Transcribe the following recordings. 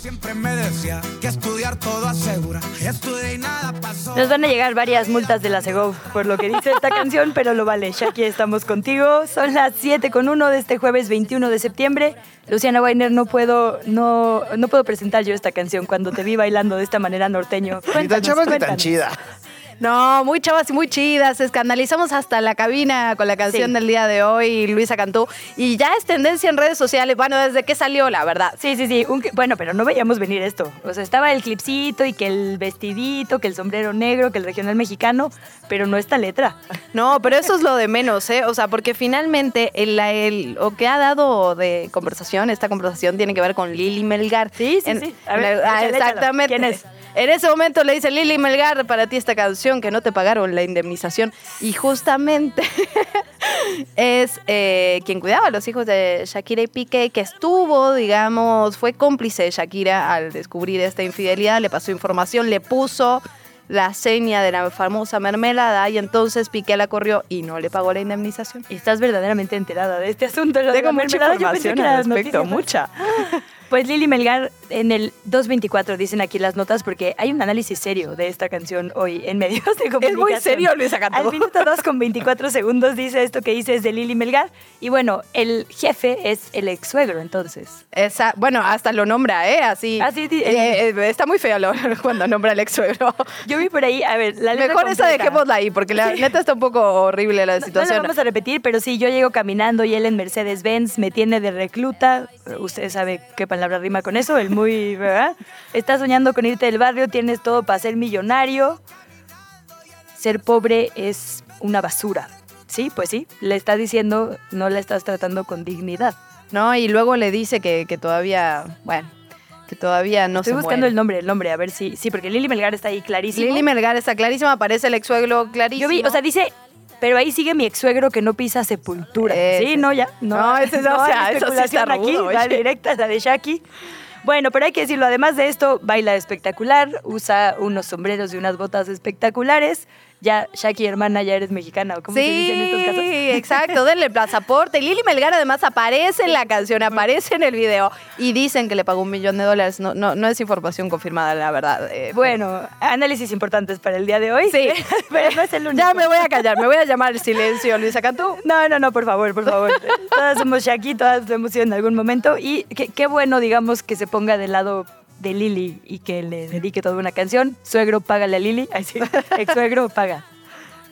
Siempre me decía que estudiar todo asegura. Estudié y nada pasó. Nos van a llegar varias multas de la Segov por lo que dice esta canción, pero lo vale. Shaki, estamos contigo. Son las 7 con 1 de este jueves 21 de septiembre. Luciana Weiner, no puedo, no, no puedo presentar yo esta canción cuando te vi bailando de esta manera norteño. Ni tan Cuéntanos, chavas ni tan cuéntanos. chida. No, muy chavas y muy chidas. Escandalizamos hasta la cabina con la canción Sí. del día de hoy, Luisa Cantú. Y ya es tendencia en redes sociales. Bueno, desde que salió, la verdad. Sí, sí, sí. un- bueno, pero no veíamos venir esto. O sea, estaba el clipcito y que el vestidito, que el sombrero negro, que el regional mexicano, pero no esta letra. No, pero eso es lo de menos, ¿eh? O sea, porque finalmente el, el- lo que ha dado de conversación, esta conversación tiene que ver con Lili Melgar. Sí, sí, En- sí. A ver, ah, échalo. exactamente. ¿Quién es? En ese momento le dice Lili Melgar para ti esta canción que no te pagaron la indemnización. Y justamente es eh, quien cuidaba a los hijos de Shakira y Piqué, que estuvo, digamos, fue cómplice de Shakira al descubrir esta infidelidad, le pasó información, le puso la seña de la famosa mermelada y entonces Piqué la corrió y no le pagó la indemnización. Estás verdaderamente enterada de este asunto. lo de Tengo la mucha mermelada. Yo pensé información que al respecto, mucha. Pues Lili Melgar en el 224 dicen aquí las notas porque hay un análisis serio de esta canción hoy en medios de comunicación. Es muy serio, Luisa Cantú. Al minuto 2 con 24 segundos dice esto que dice es de Lili Melgar y bueno, el jefe es el ex suegro entonces. Esa, bueno, hasta lo nombra, ¿eh? Así. Así di- Eh, eh, está muy feo lo- cuando nombra al ex suegro. Yo vi por ahí, a ver, la letra Mejor esa completa. dejémosla ahí, porque la Sí. neta está un poco horrible la No- No situación. lo vamos a repetir, pero sí, yo llego caminando y él en Mercedes-Benz me tiene de recluta. Usted sabe qué palabra rima con eso, el muy, ¿verdad? Estás soñando con irte del barrio, tienes todo para ser millonario. Ser pobre es una basura. Sí, pues sí, le está diciendo, no la estás tratando con dignidad. No, y luego le dice que, que todavía, bueno, que todavía no Estoy se buscando muere. el nombre, el nombre, a ver si, sí, porque Lili Melgar está ahí clarísimo. Lili Melgar está clarísima, aparece el ex suegro clarísimo. Yo vi, o sea, dice, pero ahí sigue mi ex suegro que no pisa sepultura. Ese. Sí, no, ya. No, No, ese no, o hay sea, eso sí está especulación aquí, rudo, la directa, la de Shaki. Bueno, pero hay que decirlo, además de esto, baila espectacular, usa unos sombreros y unas botas espectaculares. Ya, Shaki, hermana, ya eres mexicana, ¿o cómo se dice en estos casos? Sí, exacto, denle el pasaporte. Lili Melgar además aparece en la canción, aparece en el video y dicen que le pagó un millón de dólares. No, no, no es información confirmada, la verdad. eh, Bueno, análisis importantes para el día de hoy. Sí. pero no es el único. Ya me voy a callar, me voy a llamar el silencio, Luisa Cantú. No, no, no, por favor, por favor. todas somos Shaki, todas lo hemos sido en algún momento. Y qué, qué bueno, digamos, que se ponga del lado de Lili y que le dedique toda una canción. Suegro, págale a Lili. Ay, sí. Ex suegro, paga.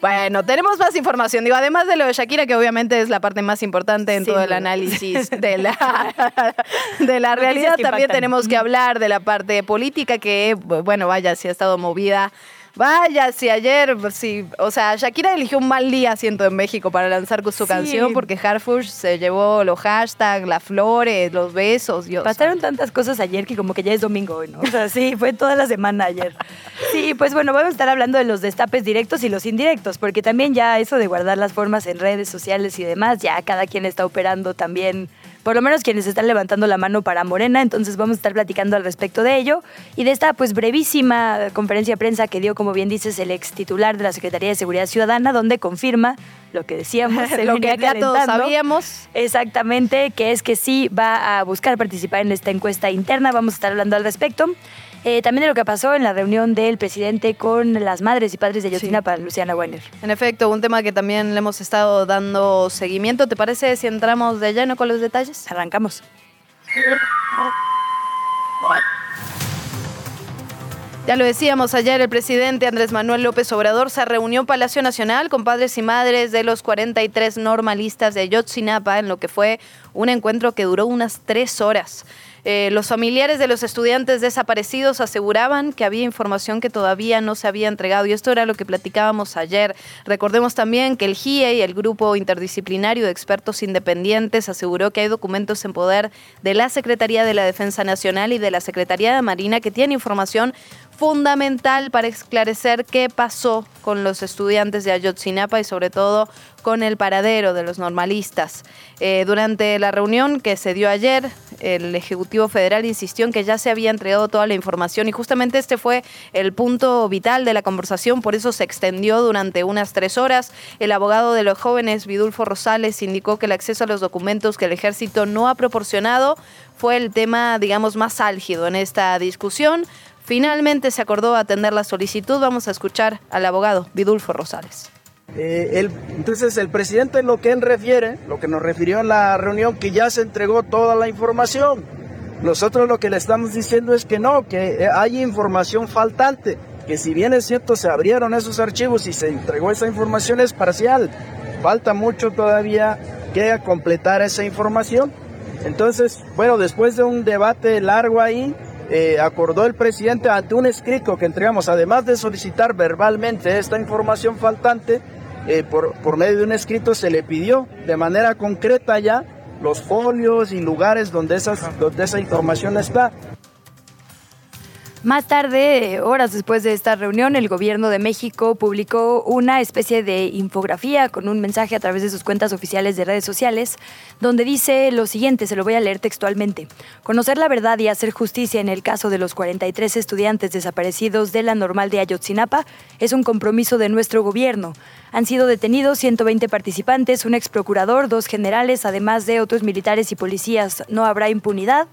Bueno, tenemos más información. Digo, además de lo de Shakira, que obviamente es la parte más importante en todo el análisis de la, de la realidad, también tenemos que hablar de la parte política que, bueno, vaya, si ha estado movida. Vaya, si ayer, sí, o sea, Shakira eligió un mal día, siento, en México para lanzar su Sí. canción, porque Harfush se llevó los hashtags, las flores, los besos. Dios Pasaron tantas cosas ayer que como que ya es domingo hoy, ¿no? O sea, sí, fue toda la semana ayer. Sí, pues bueno, vamos a estar hablando de los destapes directos y los indirectos, porque también ya eso de guardar las formas en redes sociales y demás, ya cada quien está operando también, por lo menos quienes están levantando la mano para Morena, entonces vamos a estar platicando al respecto de ello y de esta pues brevísima conferencia de prensa que dio, como bien dices, el ex titular de la Secretaría de Seguridad Ciudadana, donde confirma lo que decíamos, lo que ya todos sabíamos. Exactamente, que es que sí va a buscar participar en esta encuesta interna. Vamos a estar hablando al respecto. Eh, también de lo que pasó en la reunión del presidente con las madres y padres de Yotinapa, Luciana Weiner. En efecto, un tema que también le hemos estado dando seguimiento. ¿Te parece si entramos de lleno con los detalles? Arrancamos. Ya lo decíamos ayer, el presidente Andrés Manuel López Obrador se reunió en Palacio Nacional con padres y madres de los 43 normalistas de Ayotzinapa, en lo que fue un encuentro que duró unas tres horas. Eh, los familiares de los estudiantes desaparecidos aseguraban que había información que todavía no se había entregado y esto era lo que platicábamos ayer. Recordemos también que el GIE, el Grupo Interdisciplinario de Expertos Independientes, aseguró que hay documentos en poder de la Secretaría de la Defensa Nacional y de la Secretaría de Marina que tienen información fundamental para esclarecer qué pasó con los estudiantes de Ayotzinapa y sobre todo con el paradero de los normalistas. Eh, durante la reunión que se dio ayer, el Ejecutivo Federal insistió en que ya se había entregado toda la información y justamente este fue el punto vital de la conversación, por eso se extendió durante unas tres horas. El abogado de los jóvenes, Vidulfo Rosales, indicó que el acceso a los documentos que el ejército no ha proporcionado fue el tema, digamos, más álgido en esta discusión. Finalmente se acordó atender la solicitud. Vamos a escuchar al abogado Vidulfo Rosales. Eh, entonces el presidente lo que él refiere, lo que nos refirió en la reunión, que ya se entregó toda la información. Nosotros lo que le estamos diciendo es que no, que eh, hay información faltante, que si bien es cierto se abrieron esos archivos y se entregó esa información es parcial, falta mucho todavía que completar esa información. Entonces, bueno, después de un debate largo ahí, eh, acordó el presidente ante un escrito que entregamos, además de solicitar verbalmente esta información faltante, eh, por, por medio de un escrito se le pidió de manera concreta ya los folios y lugares donde, esas, donde esa información está. Más tarde, horas después de esta reunión, el gobierno de México publicó una especie de infografía con un mensaje a través de sus cuentas oficiales de redes sociales, donde dice lo siguiente, se lo voy a leer textualmente. Conocer la verdad y hacer justicia en el caso de los 43 estudiantes desaparecidos de la normal de Ayotzinapa es un compromiso de nuestro gobierno. Han sido detenidos 120 participantes, un ex procurador, dos generales, además de otros militares y policías. No habrá impunidad.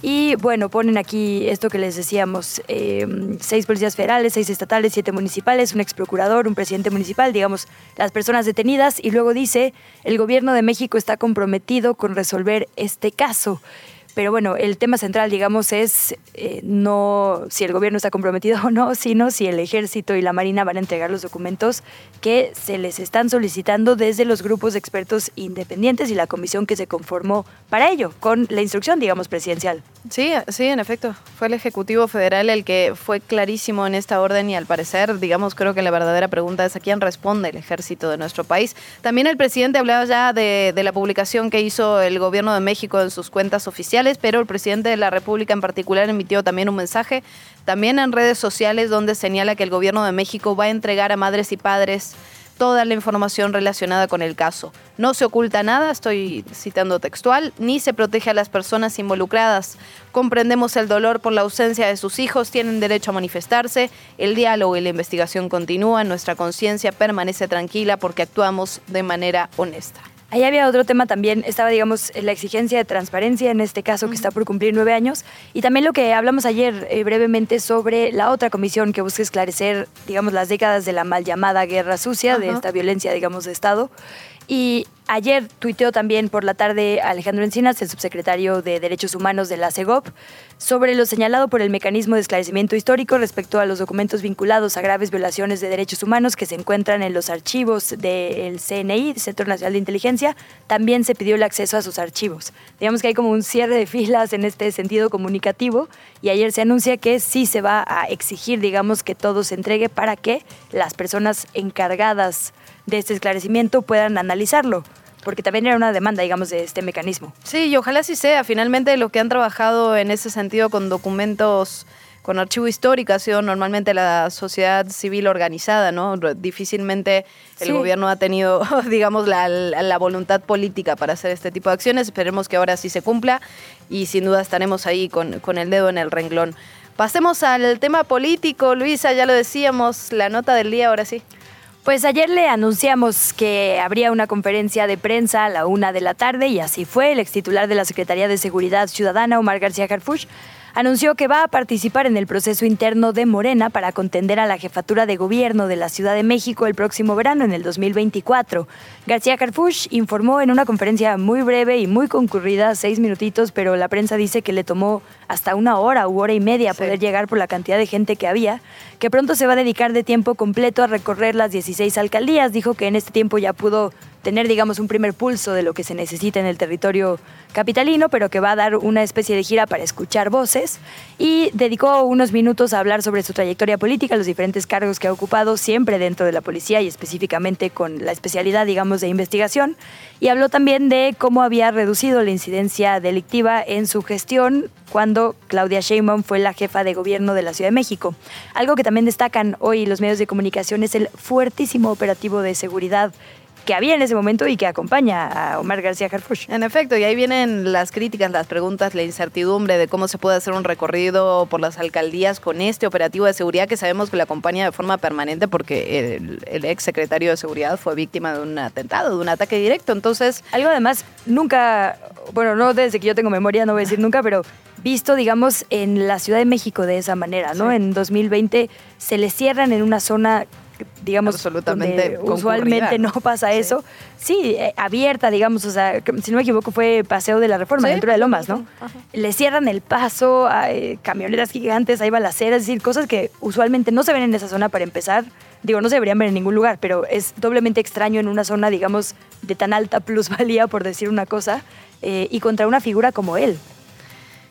Y bueno, ponen aquí esto que les decíamos, em, seis policías federales, seis estatales, siete municipales, un ex procurador, un presidente municipal, digamos, las personas detenidas. Y luego dice, el gobierno de México está comprometido con resolver este caso. Pero bueno, el tema central, digamos, es eh, no si el gobierno está comprometido o no, sino si el ejército y la marina van a entregar los documentos que se les están solicitando desde los grupos de expertos independientes y la comisión que se conformó para ello, con la instrucción, digamos, presidencial. Sí, sí, en efecto. Fue el Ejecutivo Federal el que fue clarísimo en esta orden y al parecer, digamos, creo que la verdadera pregunta es a quién responde el ejército de nuestro país. También el presidente hablaba ya de, de la publicación que hizo el gobierno de México en sus cuentas oficiales pero el presidente de la República en particular emitió también un mensaje, también en redes sociales, donde señala que el gobierno de México va a entregar a madres y padres toda la información relacionada con el caso. No se oculta nada, estoy citando textual, ni se protege a las personas involucradas. Comprendemos el dolor por la ausencia de sus hijos, tienen derecho a manifestarse, el diálogo y la investigación continúan, nuestra conciencia permanece tranquila porque actuamos de manera honesta. Ahí había otro tema también, estaba, digamos, la exigencia de transparencia en este caso que está por cumplir nueve años. Y también lo que hablamos ayer eh, brevemente sobre la otra comisión que busca esclarecer, digamos, las décadas de la mal llamada guerra sucia, de esta violencia, digamos, de Estado. Y ayer tuiteó también por la tarde Alejandro Encinas, el subsecretario de Derechos Humanos de la CEGOP, sobre lo señalado por el mecanismo de esclarecimiento histórico respecto a los documentos vinculados a graves violaciones de derechos humanos que se encuentran en los archivos del CNI, Centro Nacional de Inteligencia. También se pidió el acceso a sus archivos. Digamos que hay como un cierre de filas en este sentido comunicativo y ayer se anuncia que sí se va a exigir, digamos, que todo se entregue para que las personas encargadas de este esclarecimiento puedan analizarlo porque también era una demanda, digamos, de este mecanismo. Sí, y ojalá sí sea. Finalmente, lo que han trabajado en ese sentido con documentos, con archivo histórico, ha sido normalmente la sociedad civil organizada, ¿no? Difícilmente el gobierno ha tenido, digamos, la, la, voluntad política para hacer este tipo de acciones. Esperemos que ahora sí se cumpla y sin duda estaremos ahí con, con el dedo en el renglón. Pasemos al tema político, Luisa, ya lo decíamos, la nota del día ahora sí. Pues ayer le anunciamos que habría una conferencia de prensa a la una de la tarde y así fue. El ex titular de la Secretaría de Seguridad Ciudadana, Omar García Harfuch, anunció que va a participar en el proceso interno de Morena para contender a la jefatura de gobierno de la Ciudad de México el próximo verano, en el 2024. García Carfush informó en una conferencia muy breve y muy concurrida, seis minutitos, pero la prensa dice que le tomó hasta una hora u hora y media poder llegar por la cantidad de gente que había, que pronto se va a dedicar de tiempo completo a recorrer las 16 alcaldías. Dijo que en este tiempo ya pudo tener, digamos, un primer pulso de lo que se necesita en el territorio capitalino, pero que va a dar una especie de gira para escuchar voces y dedicó unos minutos a hablar sobre su trayectoria política, los diferentes cargos que ha ocupado siempre dentro de la policía y específicamente con la especialidad, digamos, de investigación. Y habló también de cómo había reducido la incidencia delictiva en su gestión cuando Claudia Sheinbaum fue la jefa de gobierno de la Ciudad de México. Algo que también destacan hoy los medios de comunicación es el fuertísimo operativo de seguridad que había en ese momento y que acompaña a Omar García Harfuch. En efecto, y ahí vienen las críticas, las preguntas, la incertidumbre de cómo se puede hacer un recorrido por las alcaldías con este operativo de seguridad que sabemos que le acompaña de forma permanente porque el, el ex secretario de seguridad fue víctima de un atentado, de un ataque directo. Entonces, algo además nunca, bueno, no desde que yo tengo memoria, no voy a decir nunca, pero visto, digamos, en la Ciudad de México de esa manera, ¿no? En 2020 se le cierran en una zona digamos, absolutamente usualmente no pasa eso. Sí, eh, abierta, digamos, o sea, si no me equivoco fue Paseo de la Reforma, dentro de Lomas, ¿no? Le cierran el paso, hay camionetas gigantes, hay balaceras, es decir, cosas que usualmente no se ven en esa zona para empezar. Digo, no se deberían ver en ningún lugar, pero es doblemente extraño en una zona, digamos, de tan alta plusvalía, por decir una cosa, eh, y contra una figura como él.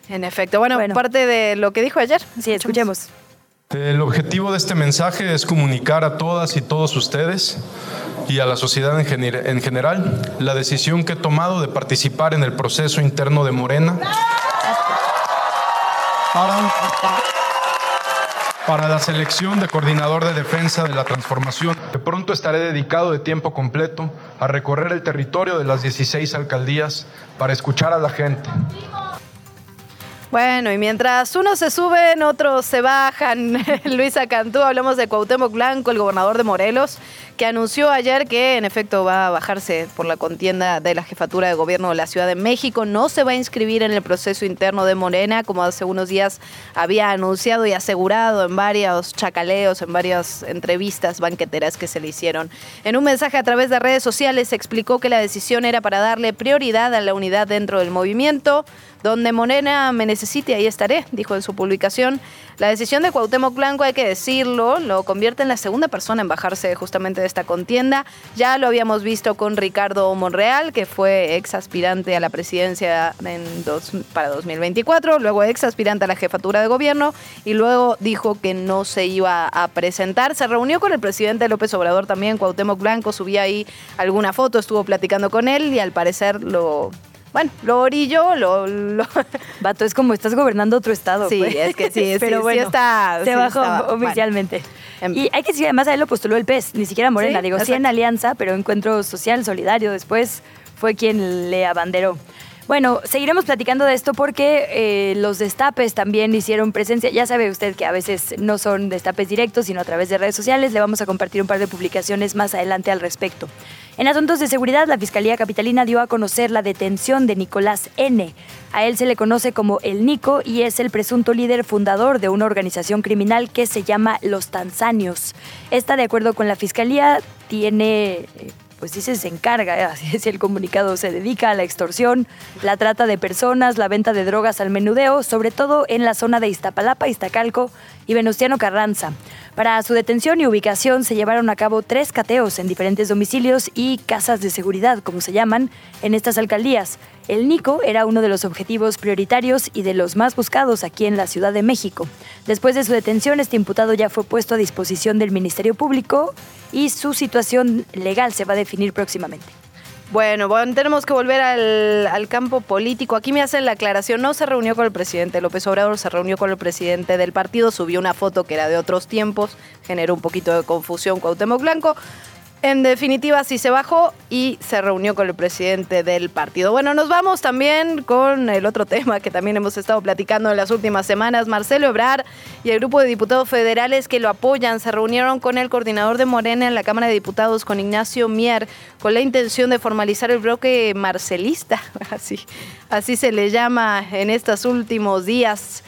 En efecto, bueno, parte de lo que dijo ayer. Sí, escuchemos. El objetivo de este mensaje es comunicar a todas y todos ustedes y a la sociedad en, general la decisión que he tomado de participar en el proceso interno de Morena para, para la selección de coordinador de defensa de la transformación. De pronto estaré dedicado de tiempo completo a recorrer el territorio de las 16 alcaldías para escuchar a la gente bueno, y mientras unos se suben, otros se bajan. Luisa Cantú, hablamos de Cuauhtémoc Blanco, el gobernador de Morelos, que anunció ayer que en efecto va a bajarse por la contienda de la jefatura de gobierno de la Ciudad de México. No se va a inscribir en el proceso interno de Morena, como hace unos días había anunciado y asegurado en varios chacaleos, en varias entrevistas banqueteras que se le hicieron. En un mensaje a través de redes sociales explicó que la decisión era para darle prioridad a la unidad dentro del movimiento donde Morena me necesite, ahí estaré, dijo en su publicación. La decisión de Cuauhtémoc Blanco, hay que decirlo, lo convierte en la segunda persona en bajarse justamente de esta contienda. Ya lo habíamos visto con Ricardo Monreal, que fue ex aspirante a la presidencia en para 2024, luego ex aspirante a la jefatura de gobierno y luego dijo que no se iba a presentar. Se reunió con el presidente López Obrador también, Cuauhtémoc Blanco, subía ahí alguna foto, estuvo platicando con él y al parecer lo bueno, lo orillo, lo, lo... Vato, es como estás gobernando otro estado. Sí, pues. es que sí, pero bueno, está, se bajó oficialmente. Y hay que decir, además a él lo postuló el PES, ni siquiera Morena, digo, sí en alianza, pero Encuentro Social, Solidario, después fue quien le abanderó. Bueno, seguiremos platicando de esto porque eh, los destapes también hicieron presencia. Ya sabe usted que a veces no son destapes directos, sino a través de redes sociales. Le vamos a compartir un par de publicaciones más adelante al respecto. En asuntos de seguridad, la Fiscalía Capitalina dio a conocer la detención de Nicolás N. A él se le conoce como el Nico y es el presunto líder fundador de una organización criminal que se llama Los Tanzanios. Esta, de acuerdo con la Fiscalía, tiene eh, pues dice se encarga, así es el comunicado, se dedica a la extorsión, la trata de personas, la venta de drogas al menudeo, sobre todo en la zona de Iztapalapa, Iztacalco y Venustiano Carranza. Para su detención y ubicación se llevaron a cabo tres cateos en diferentes domicilios y casas de seguridad, como se llaman, en estas alcaldías. El Nico era uno de los objetivos prioritarios y de los más buscados aquí en la Ciudad de México. Después de su detención, este imputado ya fue puesto a disposición del Ministerio Público y su situación legal se va a definir próximamente. Bueno, tenemos que volver al, campo político. Aquí me hacen la aclaración, no se reunió con el presidente López Obrador, se reunió con el presidente del partido, subió una foto que era de otros tiempos, generó un poquito de confusión Cuauhtémoc Blanco. En definitiva, sí se bajó y se reunió con el presidente del partido. Bueno, nos vamos también con el otro tema que también hemos estado platicando en las últimas semanas. Marcelo Ebrar y el grupo de diputados federales que lo apoyan se reunieron con el coordinador de Morena en la Cámara de Diputados, con Ignacio Mier, con la intención de formalizar el bloque marcelista, así, así se le llama en estos últimos días.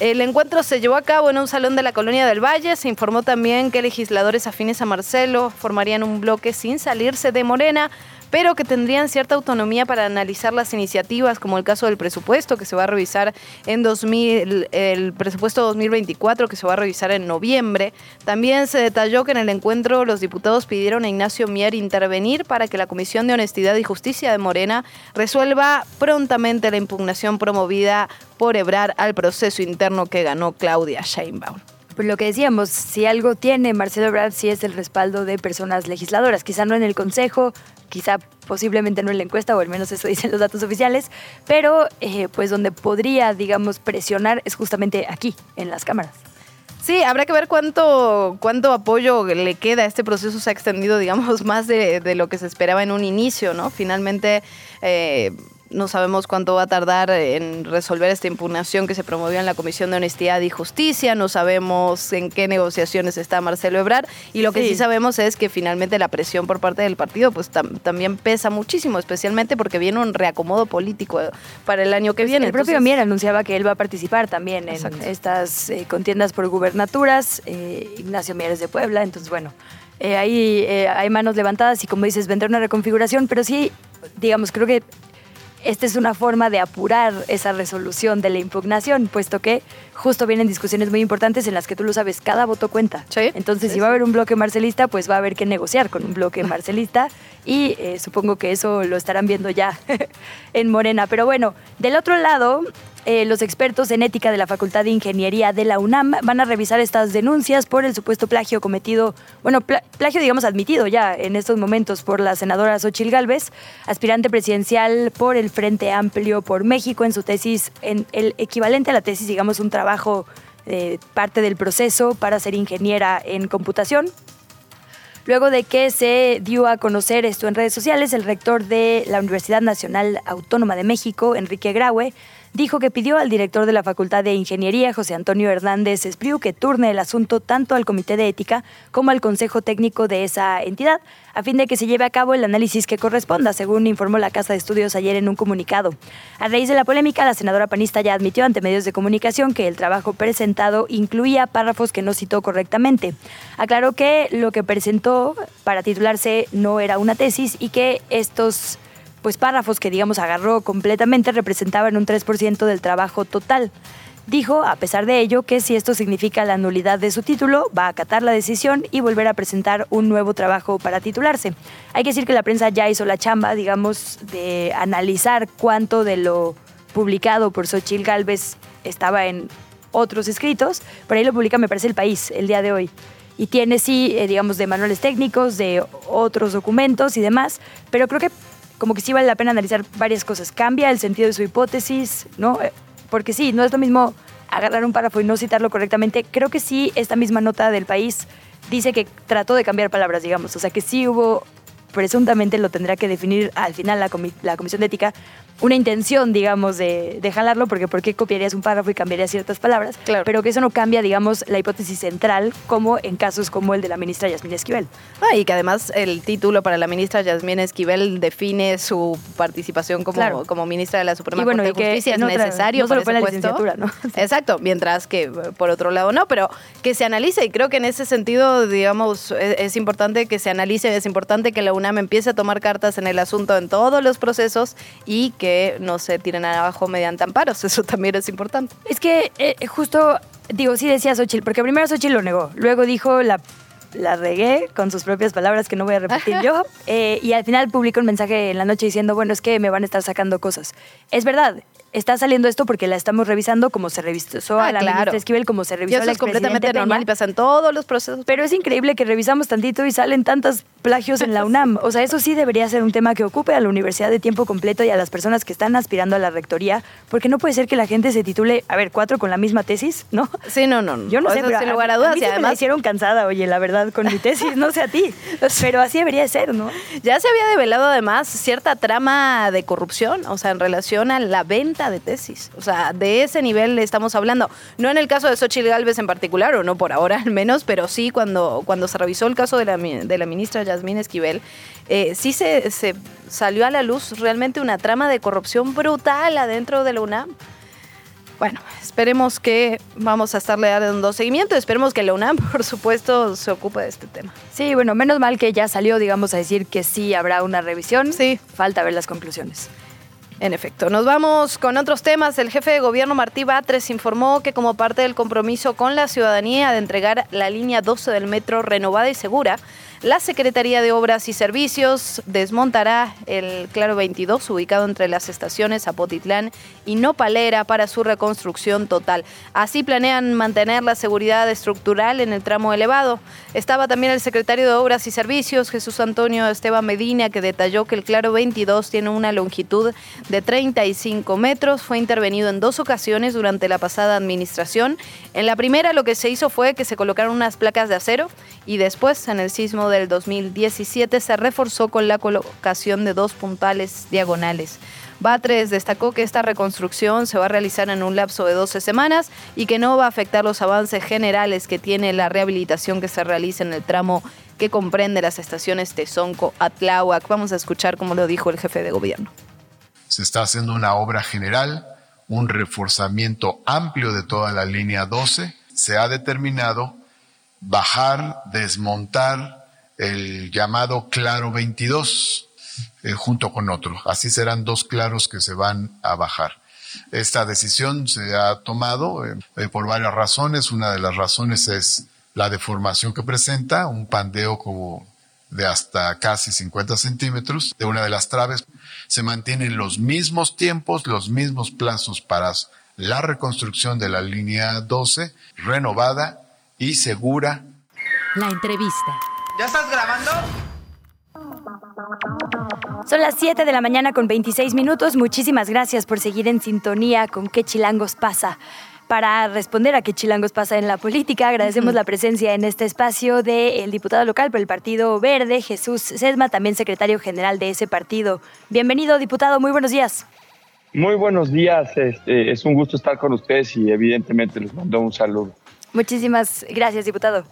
El encuentro se llevó a cabo en un salón de la Colonia del Valle. Se informó también que legisladores afines a Marcelo formarían un bloque sin salirse de Morena, pero que tendrían cierta autonomía para analizar las iniciativas, como el caso del presupuesto que se va a revisar en 2000, el presupuesto 2024 que se va a revisar en noviembre. También se detalló que en el encuentro los diputados pidieron a Ignacio Mier intervenir para que la Comisión de Honestidad y Justicia de Morena resuelva prontamente la impugnación promovida por Ebrar al proceso interno que ganó Claudia Sheinbaum. Pues lo que decíamos, si algo tiene Marcelo Ebrard, sí es el respaldo de personas legisladoras, quizá no en el Consejo, quizá posiblemente no en la encuesta, o al menos eso dicen los datos oficiales, pero eh, pues donde podría, digamos, presionar es justamente aquí, en las cámaras. Sí, habrá que ver cuánto, cuánto apoyo le queda. Este proceso se ha extendido, digamos, más de, de lo que se esperaba en un inicio, ¿no? Finalmente, eh, no sabemos cuánto va a tardar en resolver esta impugnación que se promovió en la Comisión de Honestidad y Justicia. No sabemos en qué negociaciones está Marcelo Ebrard. Y lo que sí, sabemos es que finalmente la presión por parte del partido pues también pesa muchísimo, especialmente porque viene un reacomodo político para el año que pues viene. El propio Mier anunciaba que él va a participar también en estas eh, contiendas por gubernaturas. Eh, Ignacio Mieres de Puebla. Entonces, bueno, eh, ahí hay manos levantadas y como dices, vendrá una reconfiguración, pero sí, digamos, creo que esta es una forma de apurar esa resolución de la impugnación, puesto que justo vienen discusiones muy importantes en las que tú lo sabes, cada voto cuenta. Entonces, si va a haber un bloque marcelista, pues va a haber que negociar con un bloque marcelista y eh, supongo que eso lo estarán viendo ya en Morena. Pero bueno, del otro lado, eh, los expertos en ética de la Facultad de Ingeniería de la UNAM van a revisar estas denuncias por el supuesto plagio cometido, bueno, plagio digamos admitido ya en estos momentos por la senadora Xochil Gálvez, aspirante presidencial por el Frente Amplio por México en su tesis, en el equivalente a la tesis, digamos, un trabajo eh, parte del proceso para ser ingeniera en computación. Luego de que se dio a conocer esto en redes sociales, el rector de la Universidad Nacional Autónoma de México, Enrique Graue, dijo que pidió al director de la Facultad de Ingeniería, José Antonio Hernández Espriu, que turne el asunto tanto al Comité de Ética como al Consejo Técnico de esa entidad, a fin de que se lleve a cabo el análisis que corresponda, según informó la Casa de Estudios ayer en un comunicado. A raíz de la polémica, la senadora panista ya admitió ante medios de comunicación que el trabajo presentado incluía párrafos que no citó correctamente. Aclaró que lo que presentó para titularse no era una tesis y que estos pues párrafos que digamos agarró completamente representaban un 3% del trabajo total. Dijo, a pesar de ello, que si esto significa la nulidad de su título, va a acatar la decisión y volver a presentar un nuevo trabajo para titularse. Hay que decir que la prensa ya hizo la chamba, digamos, de analizar cuánto de lo publicado por Xochil Gálvez estaba en otros escritos. Por ahí lo publica, me parece, El País, el día de hoy. Y tiene, sí, eh, digamos, de manuales técnicos, de otros documentos y demás, pero creo que como que sí vale la pena analizar varias cosas. Cambia el sentido de su hipótesis, ¿no? Eh, porque sí, no es lo mismo agarrar un párrafo y no citarlo correctamente. Creo que sí, esta misma nota del país dice que trató de cambiar palabras, digamos. O sea, que sí hubo, presuntamente lo tendrá que definir al final la, la Comisión de Ética, una intención, digamos, de, de, jalarlo, porque ¿por qué copiarías un párrafo y cambiarías ciertas palabras? Claro. Pero que eso no cambia, digamos, la hipótesis central, como en casos como el de la ministra Yasmín Esquivel. Ah, y que además el título para la ministra Yasmín Esquivel define su participación como, claro. como ministra de la Suprema y bueno, Corte de Justicia. Es necesario no solo para fue ese la puesto. ¿no? Exacto, mientras que por otro lado no, pero que se analice y creo que en ese sentido, digamos, es, es importante que se analice, es importante que la UNAM empiece a tomar cartas en el asunto en todos los procesos y que no se tiren abajo mediante amparos. Eso también es importante. Es que eh, justo, digo, sí decía Xochitl, porque primero Xochitl lo negó, luego dijo la, la regué con sus propias palabras que no voy a repetir yo, eh, y al final publicó un mensaje en la noche diciendo, bueno, es que me van a estar sacando cosas. Es verdad, está saliendo esto porque la estamos revisando como se revisó Ah, a la claro. ministra Esquivel, como se Y revisó a eso la es completamente normal y pasa en todos los procesos. Pero es increíble que revisamos tantito y salen tantos plagios en la UNAM. O sea, eso sí debería ser un tema que ocupe a la universidad de tiempo completo y a las personas que están aspirando a la rectoría, porque no puede ser que la gente se titule, a ver, cuatro con la misma tesis, ¿no? Sí, no, no. no. Yo no sé, pero sin a- lugar a a dudas. mí y sí me la además, hicieron cansada, oye, la verdad, con mi tesis, no sé a ti, pero así debería de ser, ¿no? ya se había develado además cierta trama de corrupción, o sea, en relación a la venta de tesis. O sea, de ese nivel estamos hablando. No en el caso de Xochitl Galvez en particular, o no por ahora al menos, pero sí cuando, cuando se revisó el caso de la, de la ministra Yasmín Esquivel, eh, sí se, se salió a la luz realmente una trama de corrupción brutal adentro de la UNAM. Bueno, esperemos que vamos a estarle dando seguimiento. Esperemos que la UNAM, por supuesto, se ocupe de este tema. Sí, bueno, menos mal que ya salió, digamos, a decir que sí habrá una revisión. Sí. Falta ver las conclusiones. En efecto, nos vamos con otros temas. El jefe de gobierno Martí Batres informó que como parte del compromiso con la ciudadanía de entregar la línea 12 del metro renovada y segura, la Secretaría de Obras y Servicios desmontará el Claro 22 ubicado entre las estaciones Apotitlán y Nopalera para su reconstrucción total. Así planean mantener la seguridad estructural en el tramo elevado. Estaba también el secretario de Obras y Servicios, Jesús Antonio Esteban Medina, que detalló que el Claro 22 tiene una longitud de 35 metros. Fue intervenido en dos ocasiones durante la pasada administración. En la primera lo que se hizo fue que se colocaron unas placas de acero y después en el sismo del 2017 se reforzó con la colocación de dos puntales diagonales. Batres destacó que esta reconstrucción se va a realizar en un lapso de 12 semanas y que no va a afectar los avances generales que tiene la rehabilitación que se realiza en el tramo que comprende las estaciones Tezonco, Atláhuac. Vamos a escuchar cómo lo dijo el jefe de gobierno. Se está haciendo una obra general, un reforzamiento amplio de toda la línea 12. Se ha determinado bajar, desmontar el llamado Claro 22 eh, junto con otro. Así serán dos claros que se van a bajar. Esta decisión se ha tomado eh, eh, por varias razones. Una de las razones es la deformación que presenta, un pandeo como de hasta casi 50 centímetros de una de las traves. Se mantienen los mismos tiempos, los mismos plazos para la reconstrucción de la línea 12, renovada y segura. La entrevista. ¿Ya estás grabando? Son las 7 de la mañana con 26 minutos. Muchísimas gracias por seguir en sintonía con qué chilangos pasa. Para responder a qué chilangos pasa en la política, agradecemos la presencia en este espacio del diputado local por el Partido Verde, Jesús Sesma, también secretario general de ese partido. Bienvenido, diputado. Muy buenos días. Muy buenos días. Este, es un gusto estar con ustedes y evidentemente les mando un saludo. Muchísimas gracias, diputado.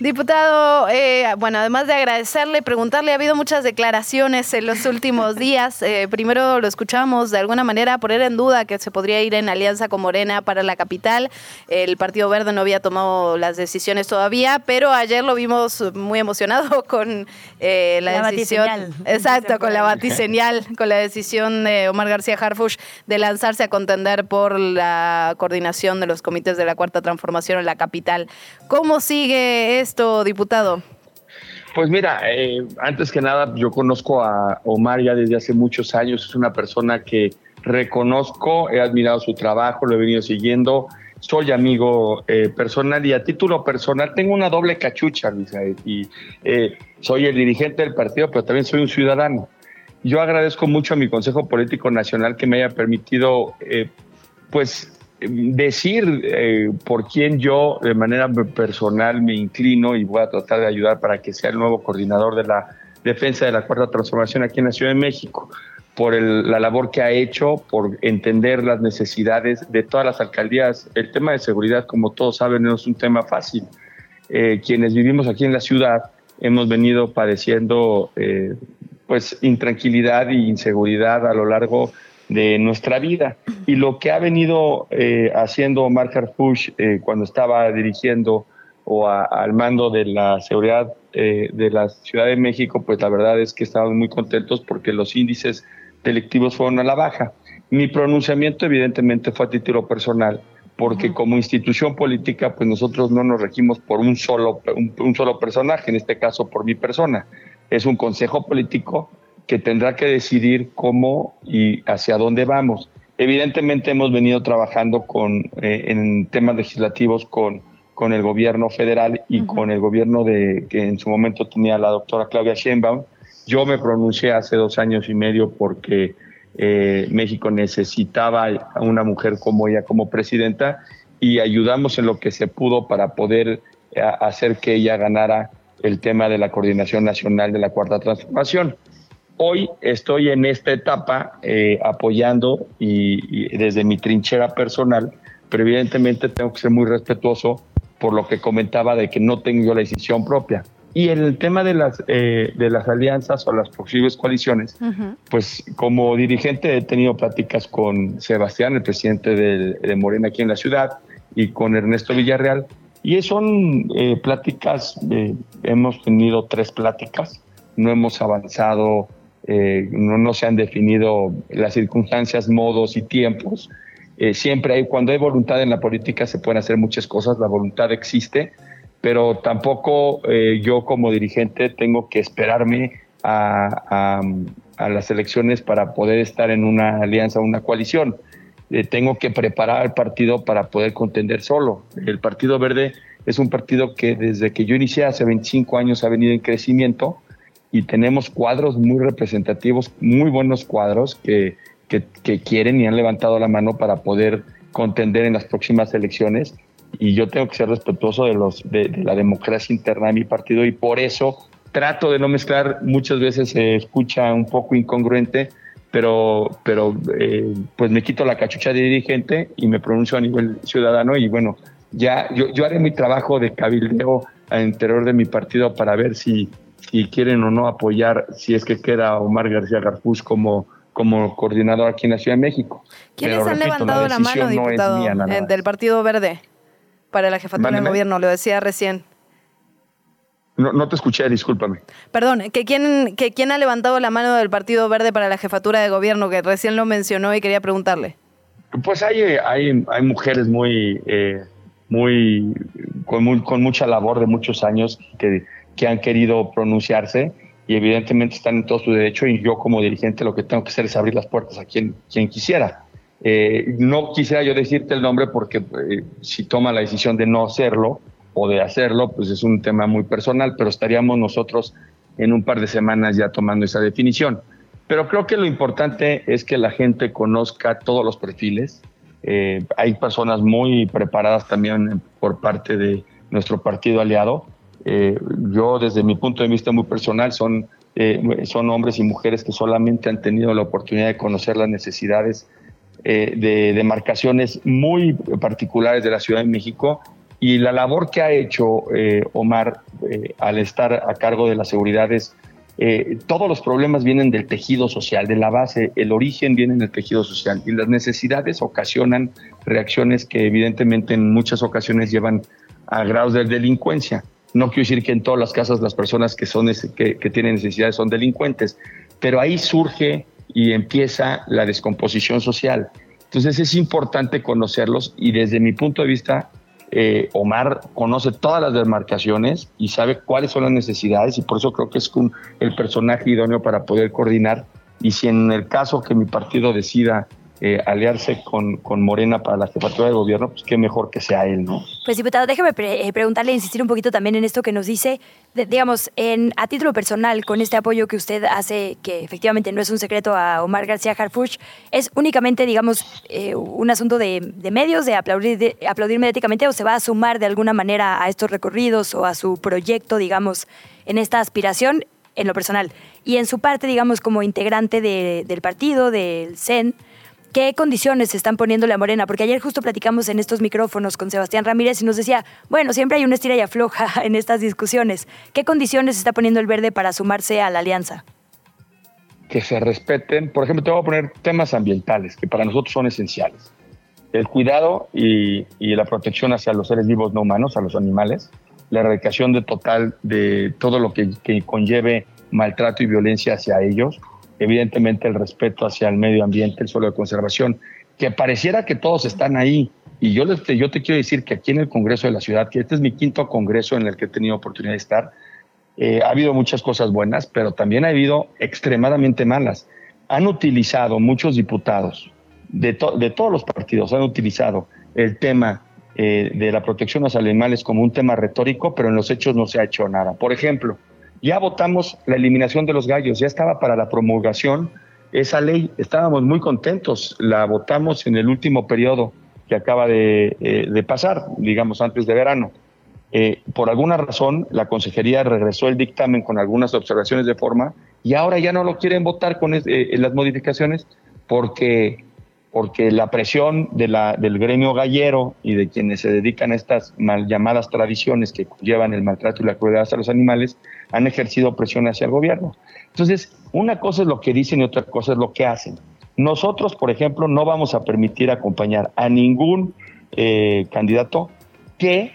Diputado, eh, bueno, además de agradecerle, preguntarle, ha habido muchas declaraciones en los últimos días. Eh, primero lo escuchamos de alguna manera poner en duda que se podría ir en alianza con Morena para la capital. El Partido Verde no había tomado las decisiones todavía, pero ayer lo vimos muy emocionado con eh, la, decisión. Exacto, con la batiseñal, con la decisión de Omar García Harfush de lanzarse a contender por la coordinación de los comités de la Cuarta Transformación en la capital. ¿Cómo sigue esto, diputado? Pues mira, eh, antes que nada, yo conozco a Omar ya desde hace muchos años. Es una persona que reconozco, he admirado su trabajo, lo he venido siguiendo. Soy amigo eh, personal y a título personal tengo una doble cachucha, Luisa, y eh, soy el dirigente del partido, pero también soy un ciudadano. Yo agradezco mucho a mi Consejo Político Nacional que me haya permitido, pues, decir eh, por quién yo de manera personal me inclino y voy a tratar de ayudar para que sea el nuevo coordinador de la defensa de la cuarta transformación aquí en la Ciudad de México, por la labor que ha hecho, por entender las necesidades de todas las alcaldías. El tema de seguridad, como todos saben, no es un tema fácil. Eh, quienes vivimos aquí en la ciudad hemos venido padeciendo eh, pues intranquilidad e inseguridad a lo largo de nuestra vida. Y lo que ha venido eh, haciendo Omar Harfush eh, cuando estaba dirigiendo o al mando de la seguridad eh, de la Ciudad de México, pues la verdad es que estamos muy contentos porque los índices delictivos fueron a la baja. Mi pronunciamiento evidentemente fue a título personal, porque como institución política, pues nosotros no nos regimos por un solo, un solo personaje, en este caso por mi persona. Es un consejo político que tendrá que decidir cómo y hacia dónde vamos. Evidentemente hemos venido trabajando con, eh, en temas legislativos con, con el gobierno federal y con el gobierno de, que en su momento tenía la doctora Claudia Sheinbaum. Yo me pronuncié hace dos años y medio porque eh, México necesitaba a una mujer como ella como presidenta y ayudamos en lo que se pudo para poder eh, hacer que ella ganara el tema de la coordinación nacional de la cuarta transformación. Hoy estoy en esta etapa eh, apoyando y, desde mi trinchera personal, pero evidentemente tengo que ser muy respetuoso por lo que comentaba de que no tengo la decisión propia. Y en el tema de las, eh, de las alianzas o las posibles coaliciones, pues como dirigente he tenido pláticas con Sebastián, el presidente de, Morena aquí en la ciudad, y con Ernesto Villarreal. Y son eh, pláticas, eh, hemos tenido tres pláticas, no hemos avanzado, no, no se han definido las circunstancias, modos y tiempos. siempre hay, cuando hay voluntad en la política se pueden hacer muchas cosas, la voluntad existe, pero tampoco eh, yo como dirigente tengo que esperarme a, las elecciones para poder estar en una alianza, una coalición. Eh, tengo que preparar al partido para poder contender solo. El Partido Verde es un partido que desde que yo inicié hace 25 años ha venido en crecimiento y tenemos cuadros muy representativos, muy buenos cuadros que, que, quieren y han levantado la mano para poder contender en las próximas elecciones. Y yo tengo que ser respetuoso de, los, de, la democracia interna de mi partido y por eso trato de no mezclar, muchas veces se escucha un poco incongruente, pero, pero eh, pues me quito la cachucha de dirigente y me pronuncio a nivel ciudadano y bueno, ya yo, yo haré mi trabajo de cabildeo al interior de mi partido para ver si, si quieren o no apoyar, si es que queda Omar García Garfús como como coordinador aquí en la Ciudad de México. ¿Quiénes han levantado la, mano, diputado, del Partido Verde? para la jefatura del gobierno, lo decía recién. No, no, te escuché, discúlpame. Perdón, que quién, que quién ha levantado la mano del Partido Verde para la jefatura de gobierno, que recién lo mencionó y quería preguntarle. Pues hay, hay, hay mujeres muy, eh, muy, con con mucha labor de muchos años que, que han querido pronunciarse y evidentemente están en todo su derecho y yo como dirigente lo que tengo que hacer es abrir las puertas a quien, quien quisiera. Eh, no quisiera yo decirte el nombre porque eh, si toma la decisión de no hacerlo o de hacerlo, pues es un tema muy personal, pero estaríamos nosotros en un par de semanas ya tomando esa definición. Pero creo que lo importante es que la gente conozca todos los perfiles. Eh, hay personas muy preparadas también por parte de nuestro partido aliado. Yo desde mi punto de vista muy personal son, son hombres y mujeres que solamente han tenido la oportunidad de conocer las necesidades eh, de demarcaciones muy particulares de la Ciudad de México y la labor que ha hecho eh, Omar eh, al estar a cargo de las seguridades, todos los problemas vienen del tejido social, de la base, el origen viene del tejido social y las necesidades ocasionan reacciones que evidentemente en muchas ocasiones llevan a grados de delincuencia. No quiero decir que en todas las casas las personas que, son, que, tienen necesidades son delincuentes, pero ahí surge y empieza la descomposición social. Entonces es importante conocerlos y desde mi punto de vista, eh, Omar conoce todas las demarcaciones y sabe cuáles son las necesidades y por eso creo que es el personaje idóneo para poder coordinar y si en el caso que mi partido decida eh, aliarse con, con, Morena para la jefatura de gobierno, pues qué mejor que sea él, ¿no? Pues diputado, déjeme eh, preguntarle, insistir un poquito también en esto que nos dice, digamos, en, a título personal, con este apoyo que usted hace, que efectivamente no es un secreto a Omar García Harfuch, ¿es únicamente, digamos, eh, un asunto de, de, medios, de aplaudir, de aplaudir mediáticamente, o se va a sumar de alguna manera a estos recorridos o a su proyecto, digamos, en esta aspiración? en lo personal. Y en su parte, digamos, como integrante de, del partido, del CEN, ¿Qué condiciones se están poniéndole a Morena? Porque ayer justo platicamos en estos micrófonos con Sebastián Ramírez y nos decía, bueno, siempre hay una estira y afloja en estas discusiones. ¿Qué condiciones está poniendo el verde para sumarse a la alianza? Que se respeten, por ejemplo, te voy a poner temas ambientales que para nosotros son esenciales. El cuidado y, la protección hacia los seres vivos no humanos, a los animales, la erradicación de total de todo lo que, que conlleve maltrato y violencia hacia ellos, evidentemente el respeto hacia el medio ambiente, el suelo de conservación, que pareciera que todos están ahí. Y yo, yo te quiero decir que aquí en el Congreso de la Ciudad, que este es mi quinto Congreso en el que he tenido oportunidad de estar, eh, ha habido muchas cosas buenas, pero también ha habido extremadamente malas. Han utilizado muchos diputados de, de todos los partidos, han utilizado el tema eh, de la protección a los animales como un tema retórico, pero en los hechos no se ha hecho nada. Por ejemplo, ya votamos la eliminación de los gallos, ya estaba para la promulgación esa ley, estábamos muy contentos, la votamos en el último periodo que acaba de, eh, pasar, digamos antes de verano. Eh, por alguna razón, la consejería regresó el dictamen con algunas observaciones de forma y ahora ya no lo quieren votar con eh, las modificaciones porque porque la presión del gremio gallero y de quienes se dedican a estas mal llamadas tradiciones que llevan el maltrato y la crueldad hacia los animales han ejercido presión hacia el gobierno. Entonces, una cosa es lo que dicen y otra cosa es lo que hacen. Nosotros, por ejemplo, no vamos a permitir acompañar a ningún eh, candidato que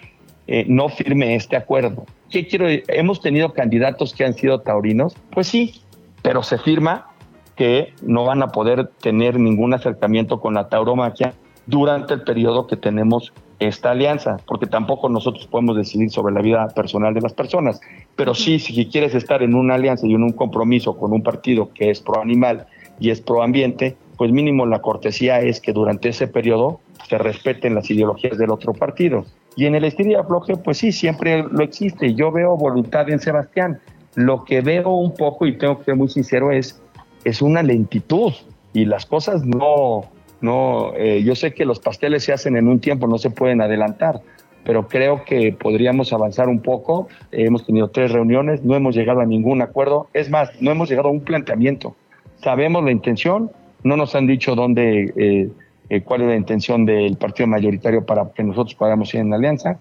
eh, no firme este acuerdo. ¿Qué quiero? ¿Hemos tenido candidatos que han sido taurinos? Pues sí, pero se firma que no van a poder tener ningún acercamiento con la tauromaquia durante el periodo que tenemos esta alianza, porque tampoco nosotros podemos decidir sobre la vida personal de las personas. Pero sí, si quieres estar en una alianza y en un compromiso con un partido que es pro animal y es pro ambiente, pues mínimo la cortesía es que durante ese periodo se respeten las ideologías del otro partido. Y en el estilo de afloje, pues sí, siempre lo existe. Yo veo voluntad en Sebastián. Lo que veo un poco, y tengo que ser muy sincero, es, es una lentitud. Y las cosas no, no, eh, yo sé que los pasteles se hacen en un tiempo, no se pueden adelantar, pero creo que podríamos avanzar un poco. hemos tenido tres reuniones, no hemos llegado a ningún acuerdo. Es más, no hemos llegado a un planteamiento. Sabemos la intención, no nos han dicho dónde, eh, eh, cuál es la intención del partido mayoritario para que nosotros podamos ir en la alianza,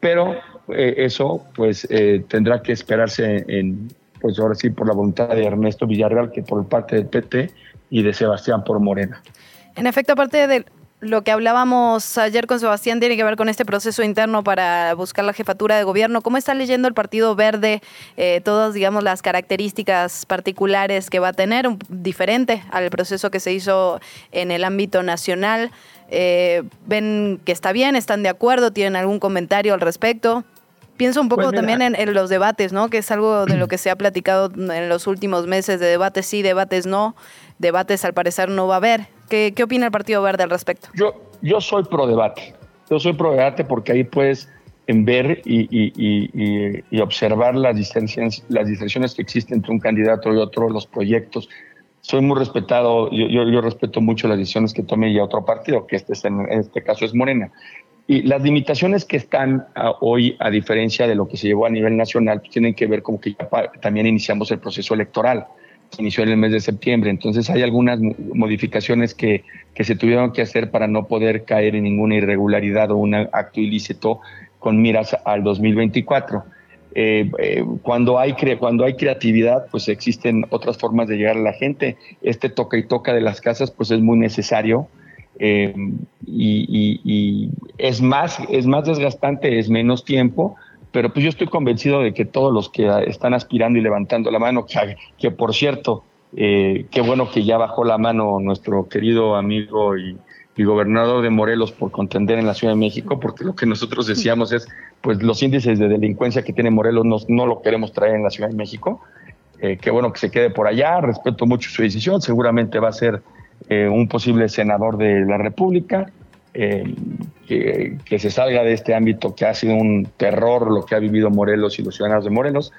pero eso pues tendrá que esperarse en, pues ahora sí, por la voluntad de Ernesto Villarreal que por parte del PT y de Sebastián por Morena. En efecto, aparte de lo que hablábamos ayer con Sebastián tiene que ver con este proceso interno para buscar la jefatura de gobierno. ¿Cómo está leyendo el Partido Verde eh, todas, digamos, las características particulares que va a tener, diferente al proceso que se hizo en el ámbito nacional? Eh, ¿Ven que está bien? ¿Están de acuerdo? ¿Tienen algún comentario al respecto? Pienso un poco pues también en, los debates, ¿no? Que es algo de lo que se ha platicado en los últimos meses, de debates sí, debates no. Debates al parecer no va a haber. ¿Qué, qué opina el Partido Verde al respecto? Yo, yo soy pro debate. Yo soy pro debate porque ahí puedes ver y, y, y, observar las distancias, las distracciones que existen entre un candidato y otro, los proyectos. Soy muy respetado, yo, yo, respeto mucho las decisiones que tome ya otro partido, que este, en este caso es Morena. Y las limitaciones que están ah, hoy, a diferencia de lo que se llevó a nivel nacional, pues tienen que ver con que ya también iniciamos el proceso electoral, que inició en el mes de septiembre. Entonces hay algunas modificaciones que, que se tuvieron que hacer para no poder caer en ninguna irregularidad o un acto ilícito con miras al 2024. Eh, eh, cuando, hay cuando hay creatividad, pues existen otras formas de llegar a la gente. Este toca y toca de las casas, pues es muy necesario eh, y, es, más, es más desgastante, es menos tiempo, pero pues yo estoy convencido de que todos los que están aspirando y levantando la mano, que, que por cierto, eh, qué bueno que ya bajó la mano nuestro querido amigo y, gobernador de Morelos por contender en la Ciudad de México, porque lo que nosotros decíamos es, pues los índices de delincuencia que tiene Morelos no, no lo queremos traer en la Ciudad de México. Eh, qué bueno que se quede por allá, respeto mucho su decisión, seguramente va a ser eh, un posible senador de la República, eh, que, se salga de este ámbito que ha sido un terror lo que ha vivido Morelos y los ciudadanos de Morelos.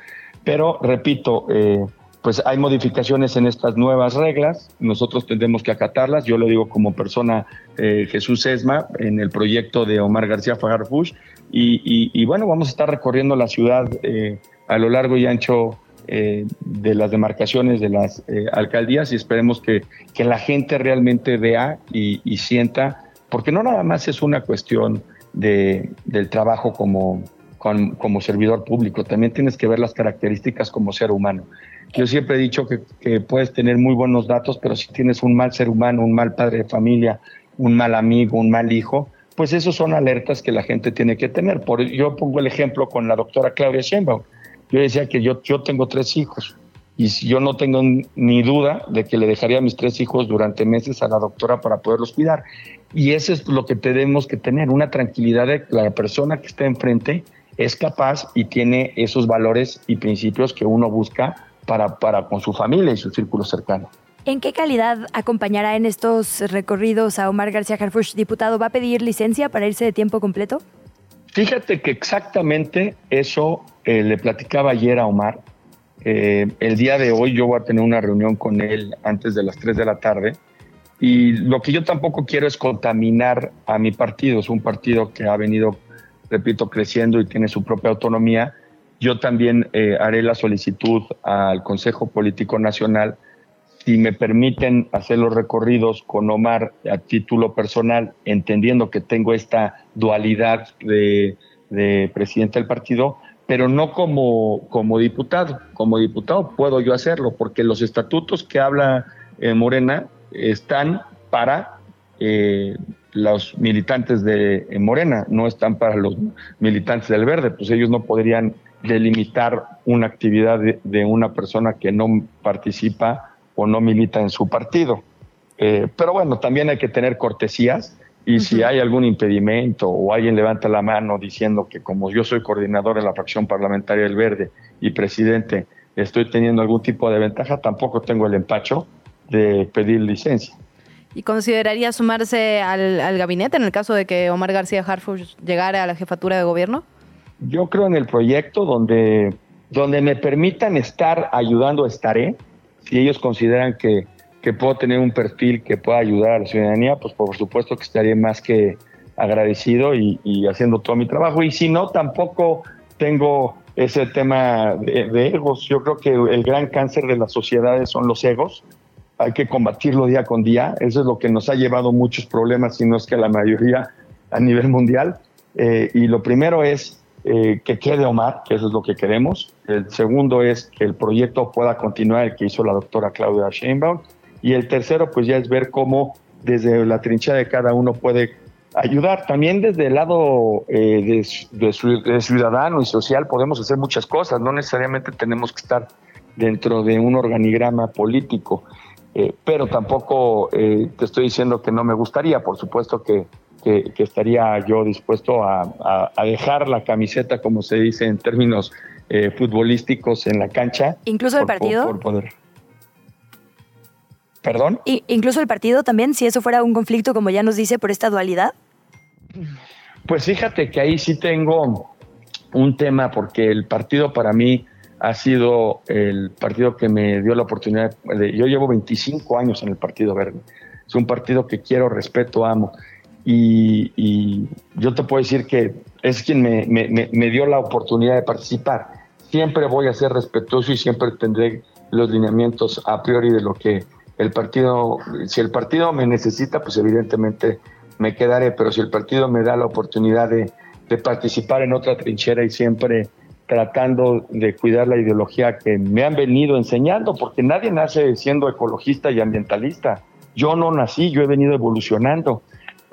Pero, repito, eh, pues hay modificaciones en estas nuevas reglas, nosotros tendremos que acatarlas, yo lo digo como persona Jesús Esma en el proyecto de Omar García Fajarfush, y, y, bueno, vamos a estar recorriendo la ciudad a lo largo y ancho eh, de las demarcaciones de las eh, alcaldías y esperemos que, que, la gente realmente vea y, sienta, porque no nada más es una cuestión de, del trabajo como, como servidor público, también tienes que ver las características como ser humano. Yo siempre he dicho que, puedes tener muy buenos datos, pero si tienes un mal ser humano, un mal padre de familia, un mal amigo, un mal hijo, pues esos son alertas que la gente tiene que tener. Por, yo pongo el ejemplo con la doctora Claudia Sheinbaum. Yo decía que yo, yo tengo tres hijos y yo no tengo ni duda de que le dejaría a mis tres hijos durante meses a la doctora para poderlos cuidar. Y eso es lo que tenemos que tener, una tranquilidad de que la persona que está enfrente es capaz y tiene esos valores y principios que uno busca para, para con su familia y su círculo cercano. ¿En qué calidad acompañará en estos recorridos a Omar García Harfush, diputado? ¿Va a pedir licencia para irse de tiempo completo? Fíjate que exactamente eso eh, le platicaba ayer a Omar. Eh, el día de hoy yo voy a tener una reunión con él antes de las 3 de la tarde. Y lo que yo tampoco quiero es contaminar a mi partido. Es un partido que ha venido, repito, creciendo y tiene su propia autonomía. Yo también eh, haré la solicitud al Consejo Político Nacional si me permiten hacer los recorridos con Omar a título personal, entendiendo que tengo esta dualidad de, presidente del partido, pero no como, como diputado. Como diputado puedo yo hacerlo, porque los estatutos que habla eh, Morena están para eh, los militantes de Morena, no están para los militantes del Verde, pues ellos no podrían delimitar una actividad de, una persona que no participa o no milita en su partido. Eh, pero bueno, también hay que tener cortesías y si hay algún impedimento o alguien levanta la mano diciendo que como yo soy coordinador de la fracción parlamentaria del Verde y presidente, estoy teniendo algún tipo de ventaja, tampoco tengo el empacho de pedir licencia. ¿Y consideraría sumarse al, gabinete en el caso de que Omar García Harfuch llegara a la jefatura de gobierno? Yo creo en el proyecto donde, donde me permitan estar ayudando, estaré. Si ellos consideran que, que puedo tener un perfil que pueda ayudar a la ciudadanía, pues por supuesto que estaré más que agradecido y, haciendo todo mi trabajo. Y si no, tampoco tengo ese tema de, de, egos. Yo creo que el gran cáncer de las sociedades son los egos hay que combatirlo día con día. Eso es lo que nos ha llevado muchos problemas, si no es que la mayoría a nivel mundial. Eh, y lo primero es eh, que quede Omar, que eso es lo que queremos. El segundo es que el proyecto pueda continuar, el que hizo la doctora Claudia Sheinbaum. Y el tercero, pues ya es ver cómo desde la trinchera de cada uno puede ayudar. También desde el lado eh, de, de ciudadano y social podemos hacer muchas cosas. No necesariamente tenemos que estar dentro de un organigrama político. Eh, pero tampoco eh, te estoy diciendo que no me gustaría, por supuesto que, estaría yo dispuesto a, dejar la camiseta, como se dice en términos eh, futbolísticos, en la cancha. ¿Incluso el partido? poder. ¿Perdón? ¿Incluso el partido también, si eso fuera un conflicto, como ya nos dice, por esta dualidad? Pues fíjate que ahí sí tengo un tema, porque el partido para mí ha sido el partido que me dio la oportunidad. De, yo llevo 25 años en el Partido Verde. Es un partido que quiero, respeto, amo. Y, yo te puedo decir que es quien me, dio la oportunidad de participar. Siempre voy a ser respetuoso y siempre tendré los lineamientos a priori de lo que el partido, si el partido me necesita, pues evidentemente me quedaré, pero si el partido me da la oportunidad de participar en otra trinchera y siempre tratando de cuidar la ideología que me han venido enseñando, porque nadie nace siendo ecologista y ambientalista. Yo no nací, yo he venido evolucionando.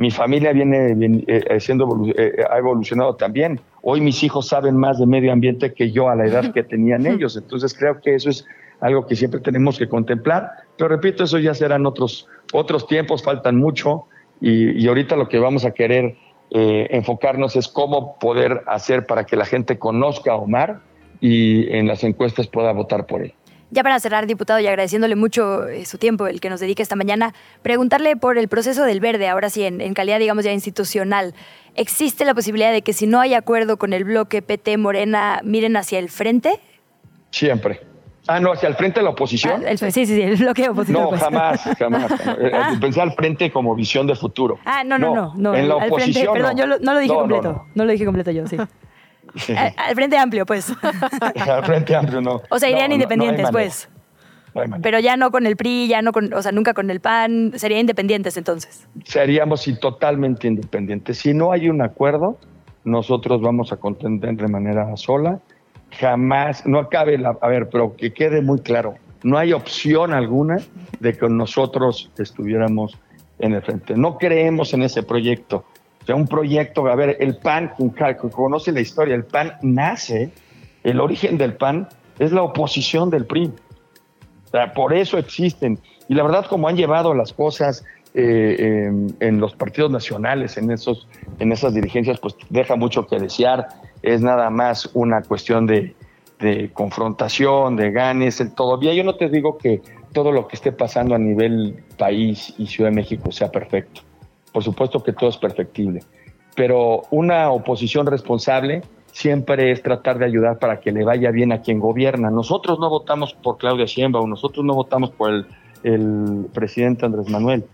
Mi familia viene eh, eh, siendo eh, ha evolucionado también. Hoy mis hijos saben más de medio ambiente que yo a la edad que tenían ellos. Entonces creo que eso es algo que siempre tenemos que contemplar. Pero repito, eso ya serán otros, otros tiempos, faltan mucho. Y, y ahorita lo que vamos a querer eh, enfocarnos es cómo poder hacer para que la gente conozca a Omar y en las encuestas pueda votar por él. Ya para cerrar, diputado, y agradeciéndole mucho eh, su tiempo, el que nos dedica esta mañana, preguntarle por el proceso del verde, ahora sí, en, calidad, digamos, ya institucional. ¿Existe la posibilidad de que si no hay acuerdo con el bloque PT Morena, miren hacia el frente? Siempre. Ah, no, hacia el frente de la oposición. Ah, sí, sí, sí, el bloque de oposición. No, pues. jamás, jamás. Eh, ah. Pensé al frente como visión de futuro. Ah, no, no, no. no, en la oposición. perdón, yo no lo dije completo. No, lo dije completo yo, sí. Al, frente amplio, pues. al frente amplio, no. O sea, irían independientes, pues. Pero ya no con el PRI, ya no con, o sea, nunca con el PAN, serían independientes entonces. Seríamos totalmente independientes. Si no hay un acuerdo, nosotros vamos a contender de manera sola jamás, no acabe la, a ver, pero que quede muy claro, no hay opción alguna de que nosotros estuviéramos en el frente. No creemos en ese proyecto. O sea, un proyecto, a ver, el PAN, conoce la historia, el PAN nace, el origen del PAN es la oposición del PRI. O sea, por eso existen. Y la verdad, como han llevado las cosas eh, en los partidos nacionales, en, esos, en esas dirigencias, pues deja mucho que desear es nada más una cuestión de, confrontación, de ganes, el todavía yo no te digo que todo lo que esté pasando a nivel país y Ciudad de México sea perfecto. Por supuesto que todo es perfectible, pero una oposición responsable siempre es tratar de ayudar para que le vaya bien a quien gobierna. Nosotros no votamos por Claudia Sheinbaum, nosotros no votamos por el, presidente Andrés Manuel,